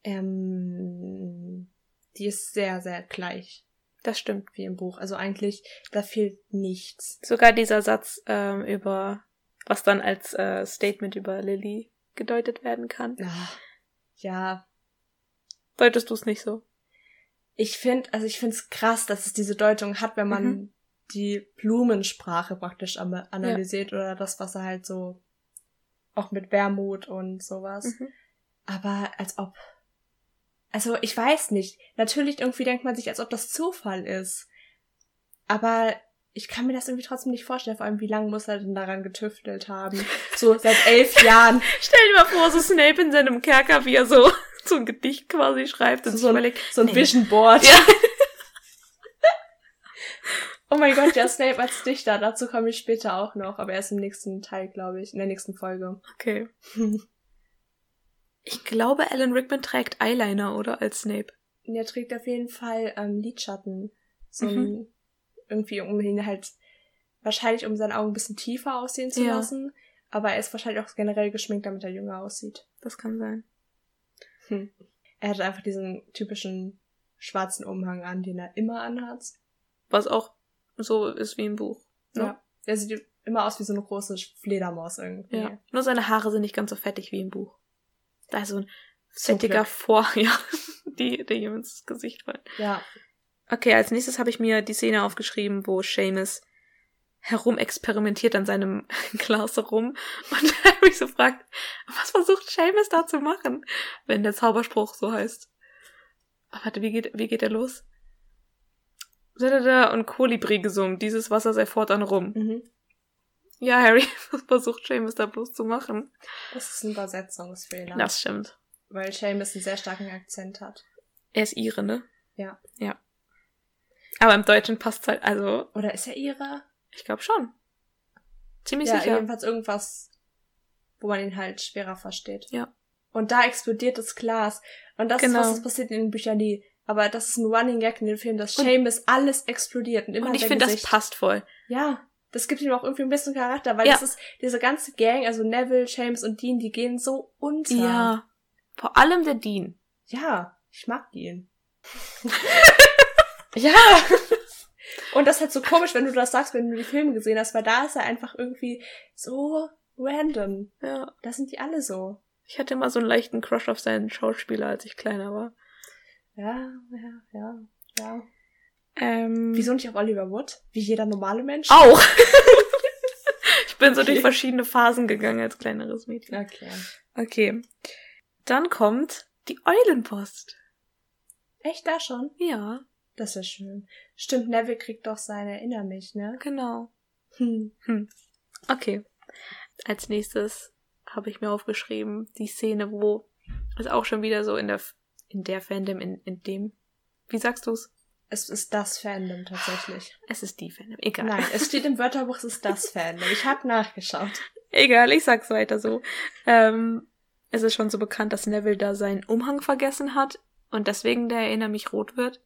Ähm, die ist sehr, sehr gleich Das stimmt. wie im Buch. Also eigentlich, da fehlt nichts. Sogar dieser Satz ähm, über, was dann als äh, Statement über Lily gedeutet werden kann. Ah, ja, Deutest du es nicht so? ich finde, also ich finde es krass, dass es diese Deutung hat, wenn man Mhm. Die Blumensprache praktisch analysiert oder das, was er halt so auch mit Wermut und sowas. Mhm. Aber als ob. Also ich weiß nicht. Natürlich irgendwie denkt man sich, als ob das Zufall ist. Aber ich kann mir das irgendwie trotzdem nicht vorstellen, vor allem wie lange muss er denn daran getüftelt haben. So [laughs] seit elf Jahren. Stell dir mal vor, so Snape in seinem Kerker, wie er so, so ein Gedicht quasi schreibt und So überlegt, So ein Nee. Vision Board. Ja. [laughs] Oh mein Gott, ja, Snape als Dichter, dazu komme ich später auch noch, aber erst im nächsten Teil, glaube ich, in der nächsten Folge. okay. Ich glaube, Alan Rickman trägt Eyeliner, oder? Als Snape. Er trägt auf jeden Fall ähm, Lidschatten. So Mhm. ein, irgendwie, um ihn halt, wahrscheinlich um seine Augen ein bisschen tiefer aussehen zu Ja. lassen. Aber er ist wahrscheinlich auch generell geschminkt, damit er jünger aussieht. Das kann sein. Hm. Er hat einfach diesen typischen schwarzen Umhang an, den er immer anhat. Was auch so ist wie im Buch. ne? Ja. Er sieht immer aus wie so eine große Fledermaus irgendwie. Ja. Nur seine Haare sind nicht ganz so fettig wie im Buch. Da ist so ein Zum fettiger Glück. Vor, [laughs] ja, die, die ihm ins Gesicht fallen. Ja. Okay, als nächstes habe ich mir die Szene aufgeschrieben, wo Seamus herumexperimentiert an seinem [laughs] Glas rum und [laughs] Harry so fragt, was versucht Seamus da zu machen, wenn der Zauberspruch so heißt. Warte, wie geht, wie geht er los? Da und Kolibri gesummt, dieses Wasser sei fortan rum. Mhm. Ja, Harry, [laughs] versucht Seamus da bloß zu machen? Das ist ein Übersetzungsfehler. Das stimmt. Weil Seamus einen sehr starken Akzent hat. Er ist ihre, ne? Ja. Ja. Aber im Deutschen passt halt, also, Oder ist er ihre? ich glaube schon. Ziemlich Ja, sicher. jedenfalls irgendwas, wo man ihn halt schwerer versteht. Ja. Und da explodiert das Glas. Und das Genau. ist was, das passiert in den Büchern nie. Aber das ist ein Running Gag in den Filmen, dass Seamus alles explodiert. Und immer Und ich finde, das passt voll. Ja. Das gibt ihm auch irgendwie ein bisschen Charakter, weil Ja. das ist, diese ganze Gang, also Neville, Seamus und Dean, die gehen so unter. Ja. Vor allem der Dean. Ja, ich mag Dean. [laughs] ja. Und das ist halt so komisch, wenn du das sagst, wenn du die Filme gesehen hast, weil da ist er einfach irgendwie so random. Ja. Da sind die alle so. Ich hatte immer so einen leichten Crush auf seinen Schauspieler, als ich kleiner war. Ja, ja, ja, ja. Ähm, Wieso nicht auf Oliver Wood? Wie jeder normale Mensch? Auch. [laughs] ich bin so Okay. durch verschiedene Phasen gegangen als kleineres Mädchen. Okay. Okay. Dann kommt die Eulenpost. Echt da schon? Ja, Das ist schön. Stimmt, Neville kriegt doch seine Erinner mich, ne? genau. Hm. Okay. Als nächstes habe ich mir aufgeschrieben, die Szene, wo es auch schon wieder so in der, in der Fandom, in, in dem, wie sagst du's? Es ist das Fandom tatsächlich. [sighs] Es ist die Fandom, egal. Nein, es steht im [laughs] Wörterbuch, es ist das Fandom. Ich habe nachgeschaut. Egal, ich sag's weiter so. Ähm, es ist schon so bekannt, dass Neville da seinen Umhang vergessen hat und deswegen der Erinner mich rot wird.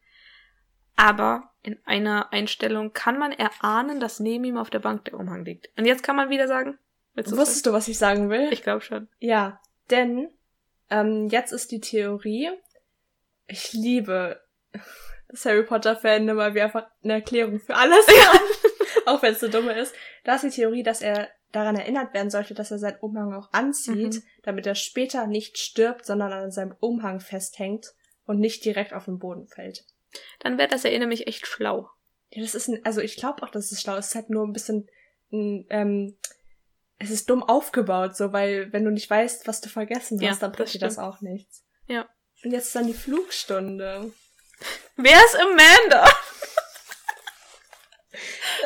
Aber in einer Einstellung kann man erahnen, dass neben ihm auf der Bank der Umhang liegt. Und jetzt kann man wieder sagen, Wusstest du, was ich sagen will? sagen? Ich glaube schon. Ja, denn ähm, jetzt ist die Theorie, ich liebe das [laughs] Harry Potter Fandom, weil wir einfach eine Erklärung für alles [laughs] haben, auch wenn es so dumme ist. Da ist die Theorie, dass er daran erinnert werden sollte, dass er seinen Umhang auch anzieht, Mhm. damit er später nicht stirbt, sondern an seinem Umhang festhängt und nicht direkt auf den Boden fällt. Dann wäre das Erinner mich echt schlau. Ja, das ist ein, also ich glaube auch, dass es schlau ist. Es ist halt nur ein bisschen, ein, ähm, es ist dumm aufgebaut, so, weil wenn du nicht weißt, was du vergessen hast, Ja, dann das bringt dir das auch nichts. Ja. Und jetzt ist dann die Flugstunde. Wer ist Amanda?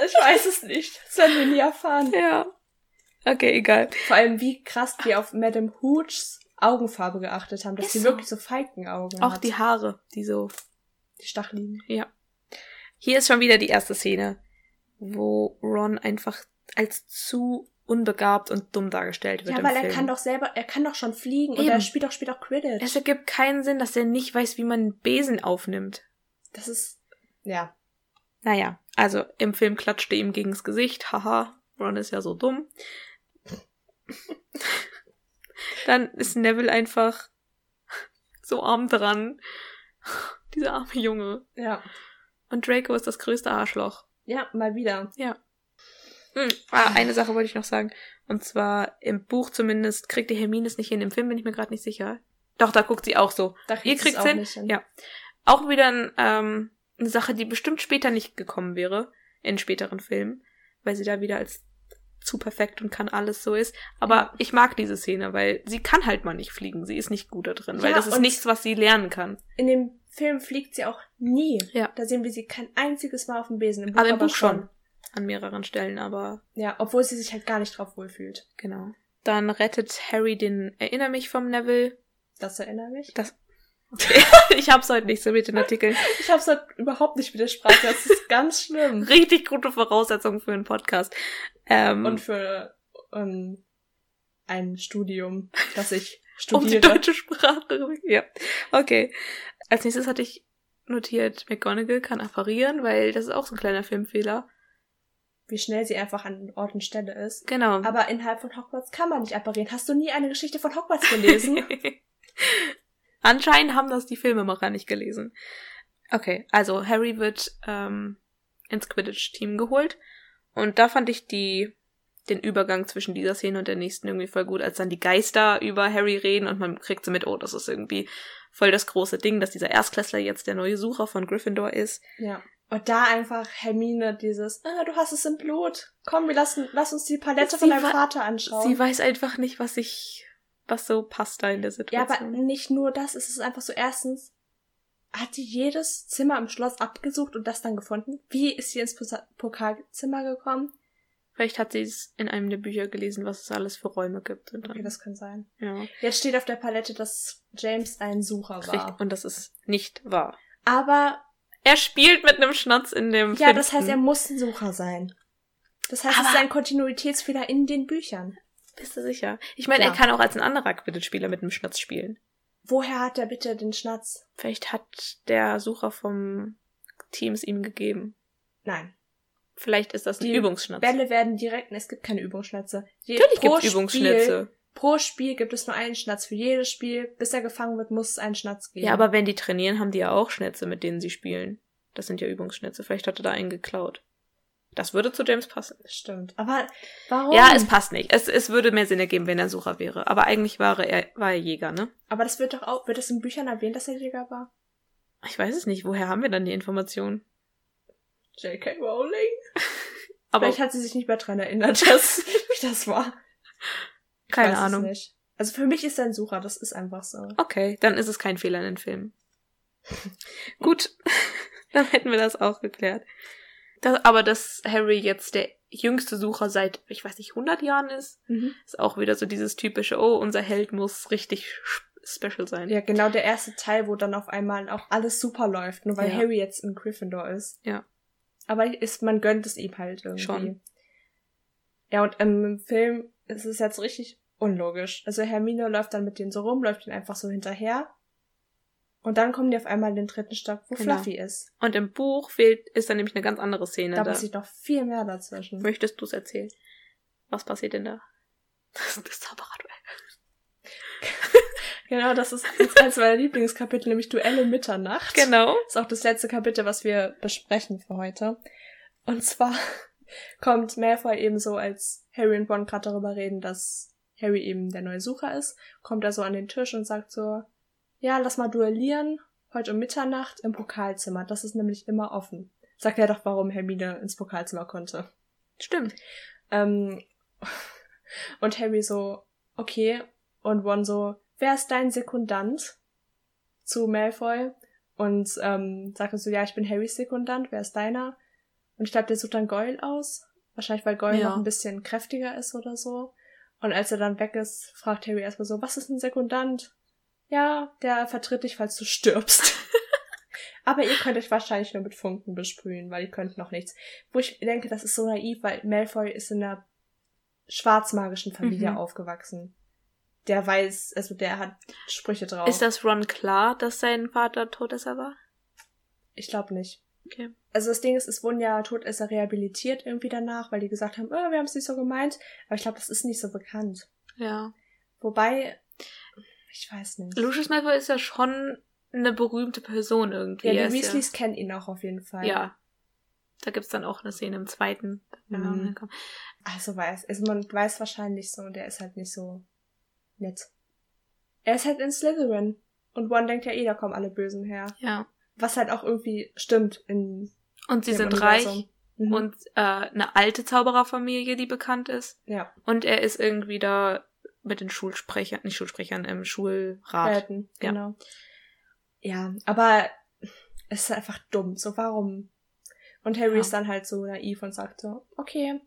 Ich weiß es nicht. Das werden wir nie erfahren. ja. Okay, egal. Vor allem, wie krass die auf Madame Hoochs Augenfarbe geachtet haben, dass Ist sie so. wirklich so Falkenaugen Auch hat. die Haare, die so die Stacheln. Ja. Hier ist schon wieder die erste Szene, wo Ron einfach als zu unbegabt und dumm dargestellt wird. Ja, weil er kann doch selber, er kann doch schon fliegen und Eben. er spielt doch später auch Quidditch. Es ergibt keinen Sinn, dass er nicht weiß, wie man einen Besen aufnimmt. das ist, ja. Naja, also im Film klatschte ihm gegens Gesicht. Haha, Ron ist ja so dumm. Dann ist Neville einfach so arm dran. Dieser arme Junge. Ja. Und Draco ist das größte Arschloch. Ja, mal wieder. Hm, ah, eine Sache wollte ich noch sagen. Und zwar im Buch zumindest kriegt die Hermine es nicht hin. Im Film bin ich mir gerade nicht sicher. Doch, da guckt sie auch so. Da Ihr kriegt's auch hin? nicht hin. Ja. Auch wieder ein, ähm, eine Sache, die bestimmt später nicht gekommen wäre. In späteren Filmen. Weil sie da wieder als zu perfekt und kann alles so ist. Aber Ja. ich mag diese Szene, weil sie kann halt mal nicht fliegen. Sie ist nicht gut da drin. Weil Ja, das ist nichts, was sie lernen kann. In dem Film fliegt sie auch nie. Ja. Da sehen wir sie kein einziges Mal auf dem Besen. Im Aber im Buch schon. An mehreren Stellen, aber Ja, obwohl sie sich halt gar nicht drauf wohlfühlt. genau. Dann rettet Harry den Erinner mich vom Neville. Das erinnert mich. Das. [laughs] Ich hab's heute nicht so mit den Artikeln. Ich hab's halt überhaupt nicht mit der Sprache. Das ist ganz schlimm. [laughs] Richtig gute Voraussetzungen für einen Podcast. Ähm, Und für ähm, ein Studium, das ich [laughs] um die studiere. deutsche Sprache. Ja. Okay. Als nächstes hatte ich notiert, McGonagall kann apparieren, weil das ist auch so ein kleiner Filmfehler. Wie schnell sie einfach an Ort und Stelle ist. Genau. Aber innerhalb von Hogwarts kann man nicht apparieren. Hast du nie eine Geschichte von Hogwarts gelesen? [laughs] Anscheinend haben das die Filmemacher nicht gelesen. Okay, also Harry wird ähm, ins Quidditch-Team geholt. Und da fand ich die den Übergang zwischen dieser Szene und der nächsten irgendwie voll gut, als dann die Geister über Harry reden und man kriegt so mit, oh, das ist irgendwie voll das große Ding, dass dieser Erstklässler jetzt der neue Sucher von Gryffindor ist. ja. Und da einfach Hermine dieses, ah, du hast es im Blut. Komm, wir lassen, lass uns die Palette Sie von deinem Vater anschauen. Sie weiß einfach nicht, was ich, was so passt da in der Ja, Situation. aber nicht nur das, es ist einfach so, erstens, hat die jedes Zimmer im Schloss abgesucht und das dann gefunden? Wie ist sie ins Pokalzimmer gekommen? Vielleicht hat sie es in einem der Bücher gelesen, was es alles für Räume gibt. Und Okay, das kann sein. ja, Jetzt steht auf der Palette, dass James ein Sucher richtig. war. Und das ist nicht wahr. Aber, Er spielt mit einem Schnatz in dem ja, das heißt, er fünften. muss ein Sucher sein. Das heißt, es Aber- ist ein Kontinuitätsfehler in den Büchern. Bist du sicher? Ich meine, Ja. er kann auch als ein anderer Quidditch-Spieler mit einem Schnatz spielen. Woher hat er bitte den Schnatz? Vielleicht hat der Sucher vom Team es ihm gegeben. Nein. Vielleicht ist das ein Die Übungsschnatz. Bälle werden direkt, es gibt keine Übungsschnätze. Natürlich gibt es Übungsschnitze. Pro Spiel gibt es nur einen Schnatz. Für jedes Spiel, bis er gefangen wird, muss es einen Schnatz geben. Ja, aber wenn die trainieren, haben die ja auch Schnätze, mit denen sie spielen. Das sind ja Übungsschnätze. Vielleicht hat er da einen geklaut. Das würde zu James passen. Stimmt. Aber warum? Ja, es passt nicht. Es, es würde mehr Sinn ergeben, wenn er Sucher wäre. Aber eigentlich war er, war er Jäger, ne? Aber das wird doch auch, wird es in Büchern erwähnt, dass er Jäger war? Ich weiß es nicht. Woher haben wir dann die Informationen? J.K. Rowling? [laughs] Aber Vielleicht hat sie sich nicht mehr dran erinnert, dass, wie [laughs] das war. Keine Ahnung. Also für mich ist er ein Sucher, das ist einfach so. Okay, dann ist es kein Fehler in den Filmen. [laughs] Gut, [laughs] dann hätten wir das auch geklärt. Das, aber dass Harry jetzt der jüngste Sucher seit, ich weiß nicht, 100 Jahren ist, Mhm. ist auch wieder so dieses typische, oh, unser Held muss richtig special sein. Ja, genau der erste Teil, wo dann auf einmal auch alles super läuft, nur weil Ja. Harry jetzt in Gryffindor ist. Ja. Aber ist, man gönnt es ihm halt irgendwie. Schon. Ja, und im Film ist es jetzt richtig unlogisch. Also Hermine läuft dann mit denen so rum, läuft ihnen einfach so hinterher. Und dann kommen die auf einmal in den dritten Stock, wo Genau. Fluffy ist. Und im Buch fehlt, ist dann nämlich eine ganz andere Szene. Da Da, passiert noch viel mehr dazwischen. Möchtest du es erzählen? Was passiert denn da? Das ist das Zaubererduell. [laughs] Genau, das ist jetzt eins meiner Lieblingskapitel, nämlich Duelle Mitternacht. Genau. ist auch das letzte Kapitel, was wir besprechen für heute. Und zwar [laughs] kommt Malfoy eben so, als Harry und Ron gerade darüber reden, dass Harry eben der neue Sucher ist, kommt er so an den Tisch und sagt so, ja, lass mal duellieren, heute um Mitternacht im Pokalzimmer, das ist nämlich immer offen. Sagt er doch, warum Hermine ins Pokalzimmer konnte. Stimmt. Ähm, [laughs] und Harry so, okay. Und Ron so, wer ist dein Sekundant? Zu Malfoy. Und ähm, sagt er so, ja, ich bin Harrys Sekundant, wer ist deiner? Und ich glaube, der sucht dann Goyle aus. Wahrscheinlich, weil Goyle Ja. noch ein bisschen kräftiger ist oder so. Und als er dann weg ist, fragt Harry erstmal so, was ist ein Sekundant? Ja, der vertritt dich, falls du stirbst. [laughs] Aber ihr könnt euch wahrscheinlich nur mit Funken besprühen, weil ihr könnt noch nichts. Wo ich denke, das ist so naiv, weil Malfoy ist in einer schwarzmagischen Familie Mhm. aufgewachsen. Der weiß, also der hat Sprüche drauf. Ist das Ron klar, dass sein Vater Todesser war? Ich glaube nicht. Okay. Also das Ding ist, es wurden ja Todesser rehabilitiert irgendwie danach, weil die gesagt haben, oh, wir haben es nicht so gemeint. Aber ich glaube, das ist nicht so bekannt. Ja. Wobei, ich weiß nicht. Lucius Malfoy ist ja schon eine berühmte Person irgendwie. ja, die Weasleys kennen ihn auch auf jeden Fall. Ja. Da gibt's dann auch eine Szene im zweiten. Mhm. Also weiß, also man weiß wahrscheinlich so, der ist halt nicht so nett. Er ist halt in Slytherin. Und One denkt ja eh, da kommen alle Bösen her. Ja. Was halt auch irgendwie stimmt in Und sie sind Universum. reich Mhm. und äh, eine alte Zaubererfamilie, die bekannt ist. ja, Und er ist irgendwie da mit den Schulsprechern, nicht Schulsprechern, im Schulrat. Welten, Ja. genau. Ja, aber es ist einfach dumm. So, warum? Und Harry Ja. ist dann halt so naiv und sagt so, okay,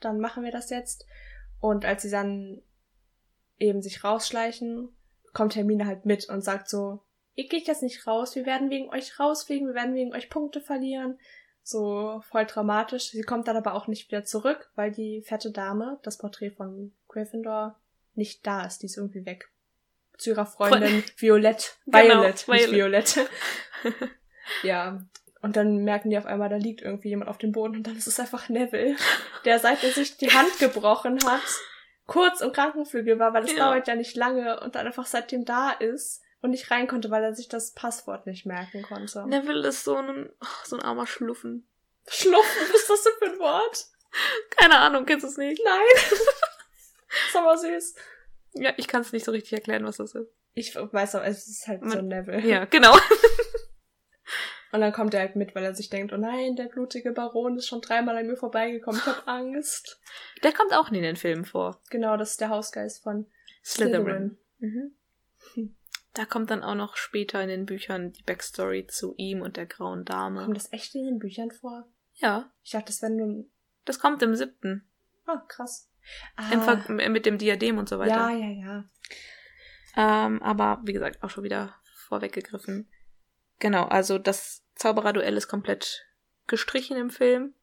dann machen wir das jetzt. Und als sie dann eben sich rausschleichen, kommt Hermine halt mit und sagt so, ihr geht jetzt nicht raus, wir werden wegen euch rausfliegen, wir werden wegen euch Punkte verlieren. So voll dramatisch. Sie kommt dann aber auch nicht wieder zurück, weil die fette Dame, das Porträt von Gryffindor, nicht da ist. Die ist irgendwie weg. Zu ihrer Freundin Violette. [laughs] Genau, Violet, nicht Violet. Violette. [laughs] ja. Und dann merken die auf einmal, da liegt irgendwie jemand auf dem Boden und dann ist es einfach Neville, der seit er sich die Hand gebrochen hat, kurz im Krankenflügel war, weil es Ja. dauert ja nicht lange und dann einfach seitdem da ist und nicht rein konnte, weil er sich das Passwort nicht merken konnte. Neville ist so ein, so ein armer Schluffen. Schluffen, was ist das denn für ein Wort? Keine Ahnung, kennst du es nicht? Nein. [laughs] ist aber süß. Ja, ich kann es nicht so richtig erklären, was das ist. Ich weiß aber, es ist halt so Man- Neville. Ja, genau. [laughs] Und dann kommt er halt mit, weil er sich denkt, oh nein, der blutige Baron ist schon dreimal an mir vorbeigekommen, ich hab [laughs] Angst. Der kommt auch nie in den Filmen vor. Genau, das ist der Hausgeist von Slytherin. Slytherin. Mhm. Da kommt dann auch noch später in den Büchern die Backstory zu ihm und der grauen Dame. Kommt das echt in den Büchern vor? Ja, Ich dachte, das wäre nur... das kommt im siebten. Ah, krass. Im Ah, mit dem Diadem und so weiter. ja, ja, ja. Ähm, aber wie gesagt, auch schon wieder vorweggegriffen. Genau, also das Zaubererduell ist komplett gestrichen im Film.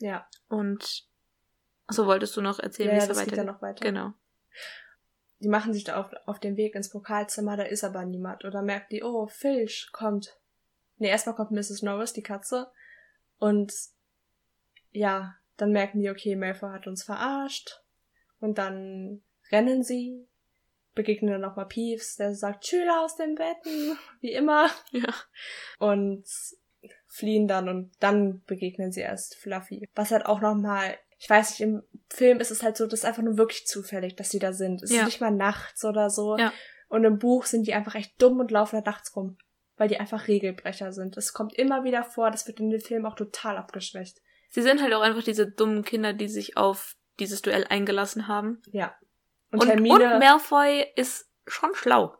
Ja, Und so wolltest du noch erzählen, ja, wie ja es so das geht weitergeht? ja noch weiter. Genau. Die machen sich da auf, auf den Weg ins Pokalzimmer, da ist aber niemand. Oder merkt die, oh, Filch kommt. Nee, erstmal kommt Mrs. Norris, die Katze. Und ja, dann merken die, okay, Malfoy hat uns verarscht. Und dann rennen sie, begegnen dann nochmal Peeves, der sagt, Schüler aus den Betten, [laughs] wie immer. Ja. Und fliehen dann und dann begegnen sie erst Fluffy. Was halt auch nochmal, ich weiß nicht, im Film ist es halt so, das ist einfach nur wirklich zufällig, dass sie da sind. Es Ja. ist nicht mal nachts oder so. Ja. Und im Buch sind die einfach echt dumm und laufen da nachts rum. Weil die einfach Regelbrecher sind. Es kommt immer wieder vor, das wird in den Film auch total abgeschwächt. Sie sind halt auch einfach diese dummen Kinder, die sich auf dieses Duell eingelassen haben. Ja. Und, Und, und, Hermine, Malfoy ist schon schlau.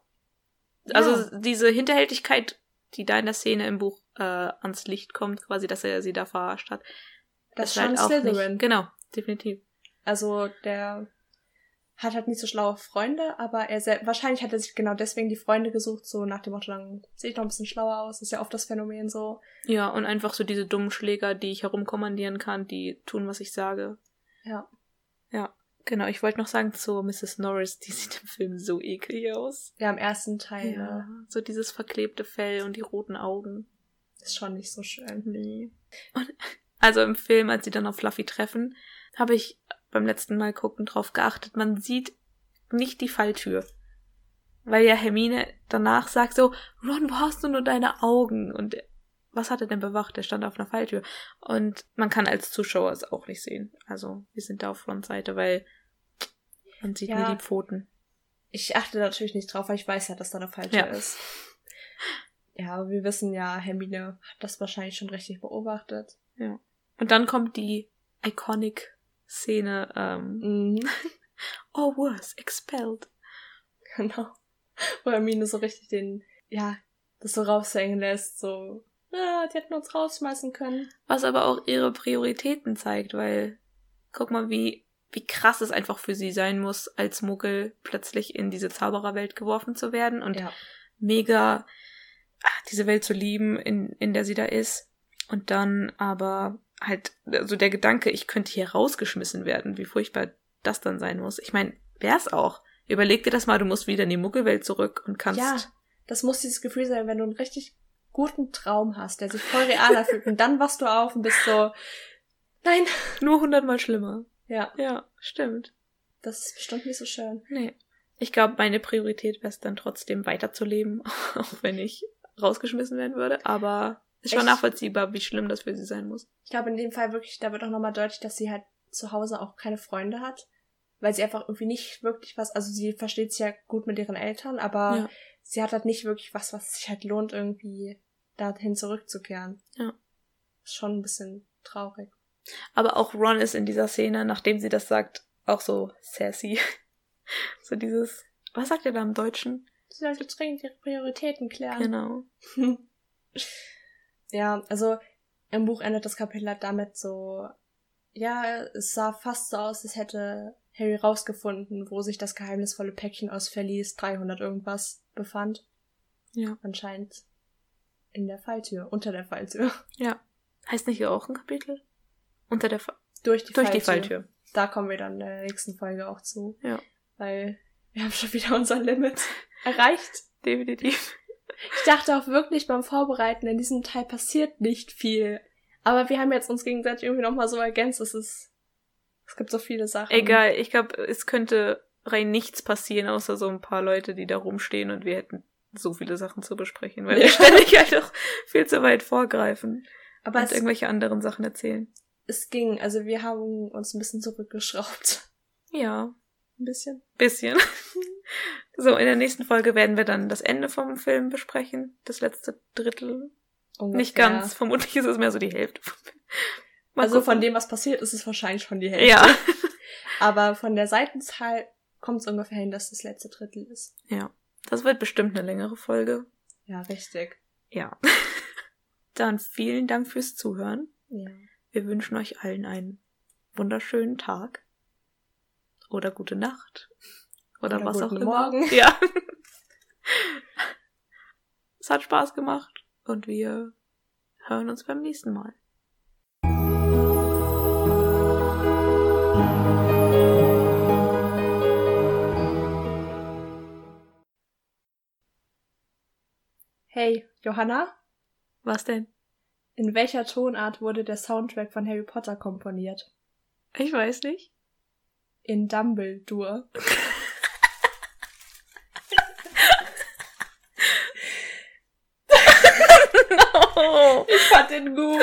Also Ja. diese Hinterhältigkeit, die da in der Szene im Buch äh, ans Licht kommt, quasi, dass er sie da verarscht hat. Das ist halt auch Slytherin. nicht. Genau, definitiv. Also der hat halt nicht so schlaue Freunde, aber er sel- wahrscheinlich hat er sich genau deswegen die Freunde gesucht, so nach dem Motto, dann sehe ich noch ein bisschen schlauer aus. ist ja oft das Phänomen so. Ja, und einfach so diese dummen Schläger, die ich herumkommandieren kann, die tun, was ich sage. Ja. Ja, genau. Ich wollte noch sagen zu Mrs. Norris, die sieht im Film so eklig aus. Ja, im ersten Teil Ja, ne, so dieses verklebte Fell und die roten Augen. ist schon nicht so schön. Nee. Und also im Film, als sie dann auf Fluffy treffen, habe ich beim letzten Mal gucken drauf geachtet, man sieht nicht die Falltür. Weil ja Hermine danach sagt so, Ron, wo hast du nur deine Augen? Und was hat er denn bewacht? Der stand auf einer Falltür. Und man kann als Zuschauer es auch nicht sehen. Also wir sind da auf Frontseite, weil man sieht Ja. nur die Pfoten. Ich achte natürlich nicht drauf, weil ich weiß ja, dass da eine Falltür Ja. ist. Ja, aber wir wissen ja, Hermine hat das wahrscheinlich schon richtig beobachtet. Und dann kommt die iconic Szene, ähm, Mhm. [laughs] oh worse, expelled. Genau. Wo Hermine so richtig den, ja, das so raushängen lässt, so, ah, die hätten uns rausschmeißen können. Was aber auch ihre Prioritäten zeigt, weil guck mal, wie, wie krass es einfach für sie sein muss, als Muggel plötzlich in diese Zaubererwelt geworfen zu werden und Ja. mega ah, diese Welt zu lieben, in, in der sie da ist. Und dann aber halt, also der Gedanke, ich könnte hier rausgeschmissen werden, wie furchtbar das dann sein muss. Ich meine, wär's auch. Überleg dir das mal, du musst wieder in die Muggelwelt zurück und kannst. Ja, das muss dieses Gefühl sein, wenn du einen richtig guten Traum hast, der sich voll real anfühlt und dann wachst du auf und bist so, nein. Nur hundertmal schlimmer. Ja, Ja, stimmt. das ist bestimmt nicht so schön. Nee. Ich glaube, meine Priorität wäre es dann trotzdem weiterzuleben, [laughs] auch wenn ich rausgeschmissen werden würde. Aber ist schon nachvollziehbar, wie schlimm das für sie sein muss. Ich glaube, in dem Fall wirklich, da wird auch nochmal deutlich, dass sie halt zu Hause auch keine Freunde hat, weil sie einfach irgendwie nicht wirklich was, also sie versteht sich ja gut mit ihren Eltern, aber Ja. sie hat halt nicht wirklich was, was sich halt lohnt, irgendwie dahin zurückzukehren. Ja. Ist schon ein bisschen traurig. Aber auch Ron ist in dieser Szene, nachdem sie das sagt, auch so sassy. [laughs] so dieses, was sagt er da im Deutschen? Sie sollte dringend ihre Prioritäten klären. Genau. [laughs] Ja, also im Buch endet das Kapitel halt damit so, ja, es sah fast so aus, als hätte Harry rausgefunden, wo sich das geheimnisvolle Päckchen aus Verlies 300 irgendwas befand. Ja. Anscheinend in der Falltür, unter der Falltür. Ja. Heißt nicht hier auch ein Kapitel? Unter der Fa Durch die Durch Falltür. die Falltür. Da kommen wir dann in der nächsten Folge auch zu. Ja. Weil wir haben schon wieder unser Limit [laughs] erreicht. Definitiv. Ich dachte auch wirklich beim Vorbereiten, in diesem Teil passiert nicht viel. Aber wir haben jetzt uns gegenseitig irgendwie nochmal so ergänzt. Es ist, es gibt so viele Sachen. Egal, ich glaube, es könnte rein nichts passieren, außer so ein paar Leute, die da rumstehen und wir hätten so viele Sachen zu besprechen, weil wir Ja. ständig halt auch viel zu weit vorgreifen Aber und irgendwelche anderen Sachen erzählen. es ging. Also wir haben uns ein bisschen zurückgeschraubt. Ja, Ein bisschen. bisschen. [laughs] so, in der nächsten Folge werden wir dann das Ende vom Film besprechen, das letzte Drittel. Ungefähr. Nicht ganz, vermutlich ist es mehr so die Hälfte. [laughs] Mal Also von gucken. dem, was passiert, ist es wahrscheinlich schon die Hälfte. Ja. [laughs] Aber von der Seitenzahl kommt es ungefähr hin, dass das letzte Drittel ist. Ja. Das wird bestimmt eine längere Folge. Ja, richtig. Ja. Dann vielen Dank fürs Zuhören. Ja. Wir wünschen euch allen einen wunderschönen Tag. Oder gute Nacht. Oder, Oder was auch immer. Morgen. Ja. [laughs] es hat Spaß gemacht und wir hören uns beim nächsten Mal. Hey, Johanna, Was denn? in welcher Tonart wurde der Soundtrack von Harry Potter komponiert? Ich weiß nicht. In Dumbledore. no. [laughs] Oh. Ich fand den gut.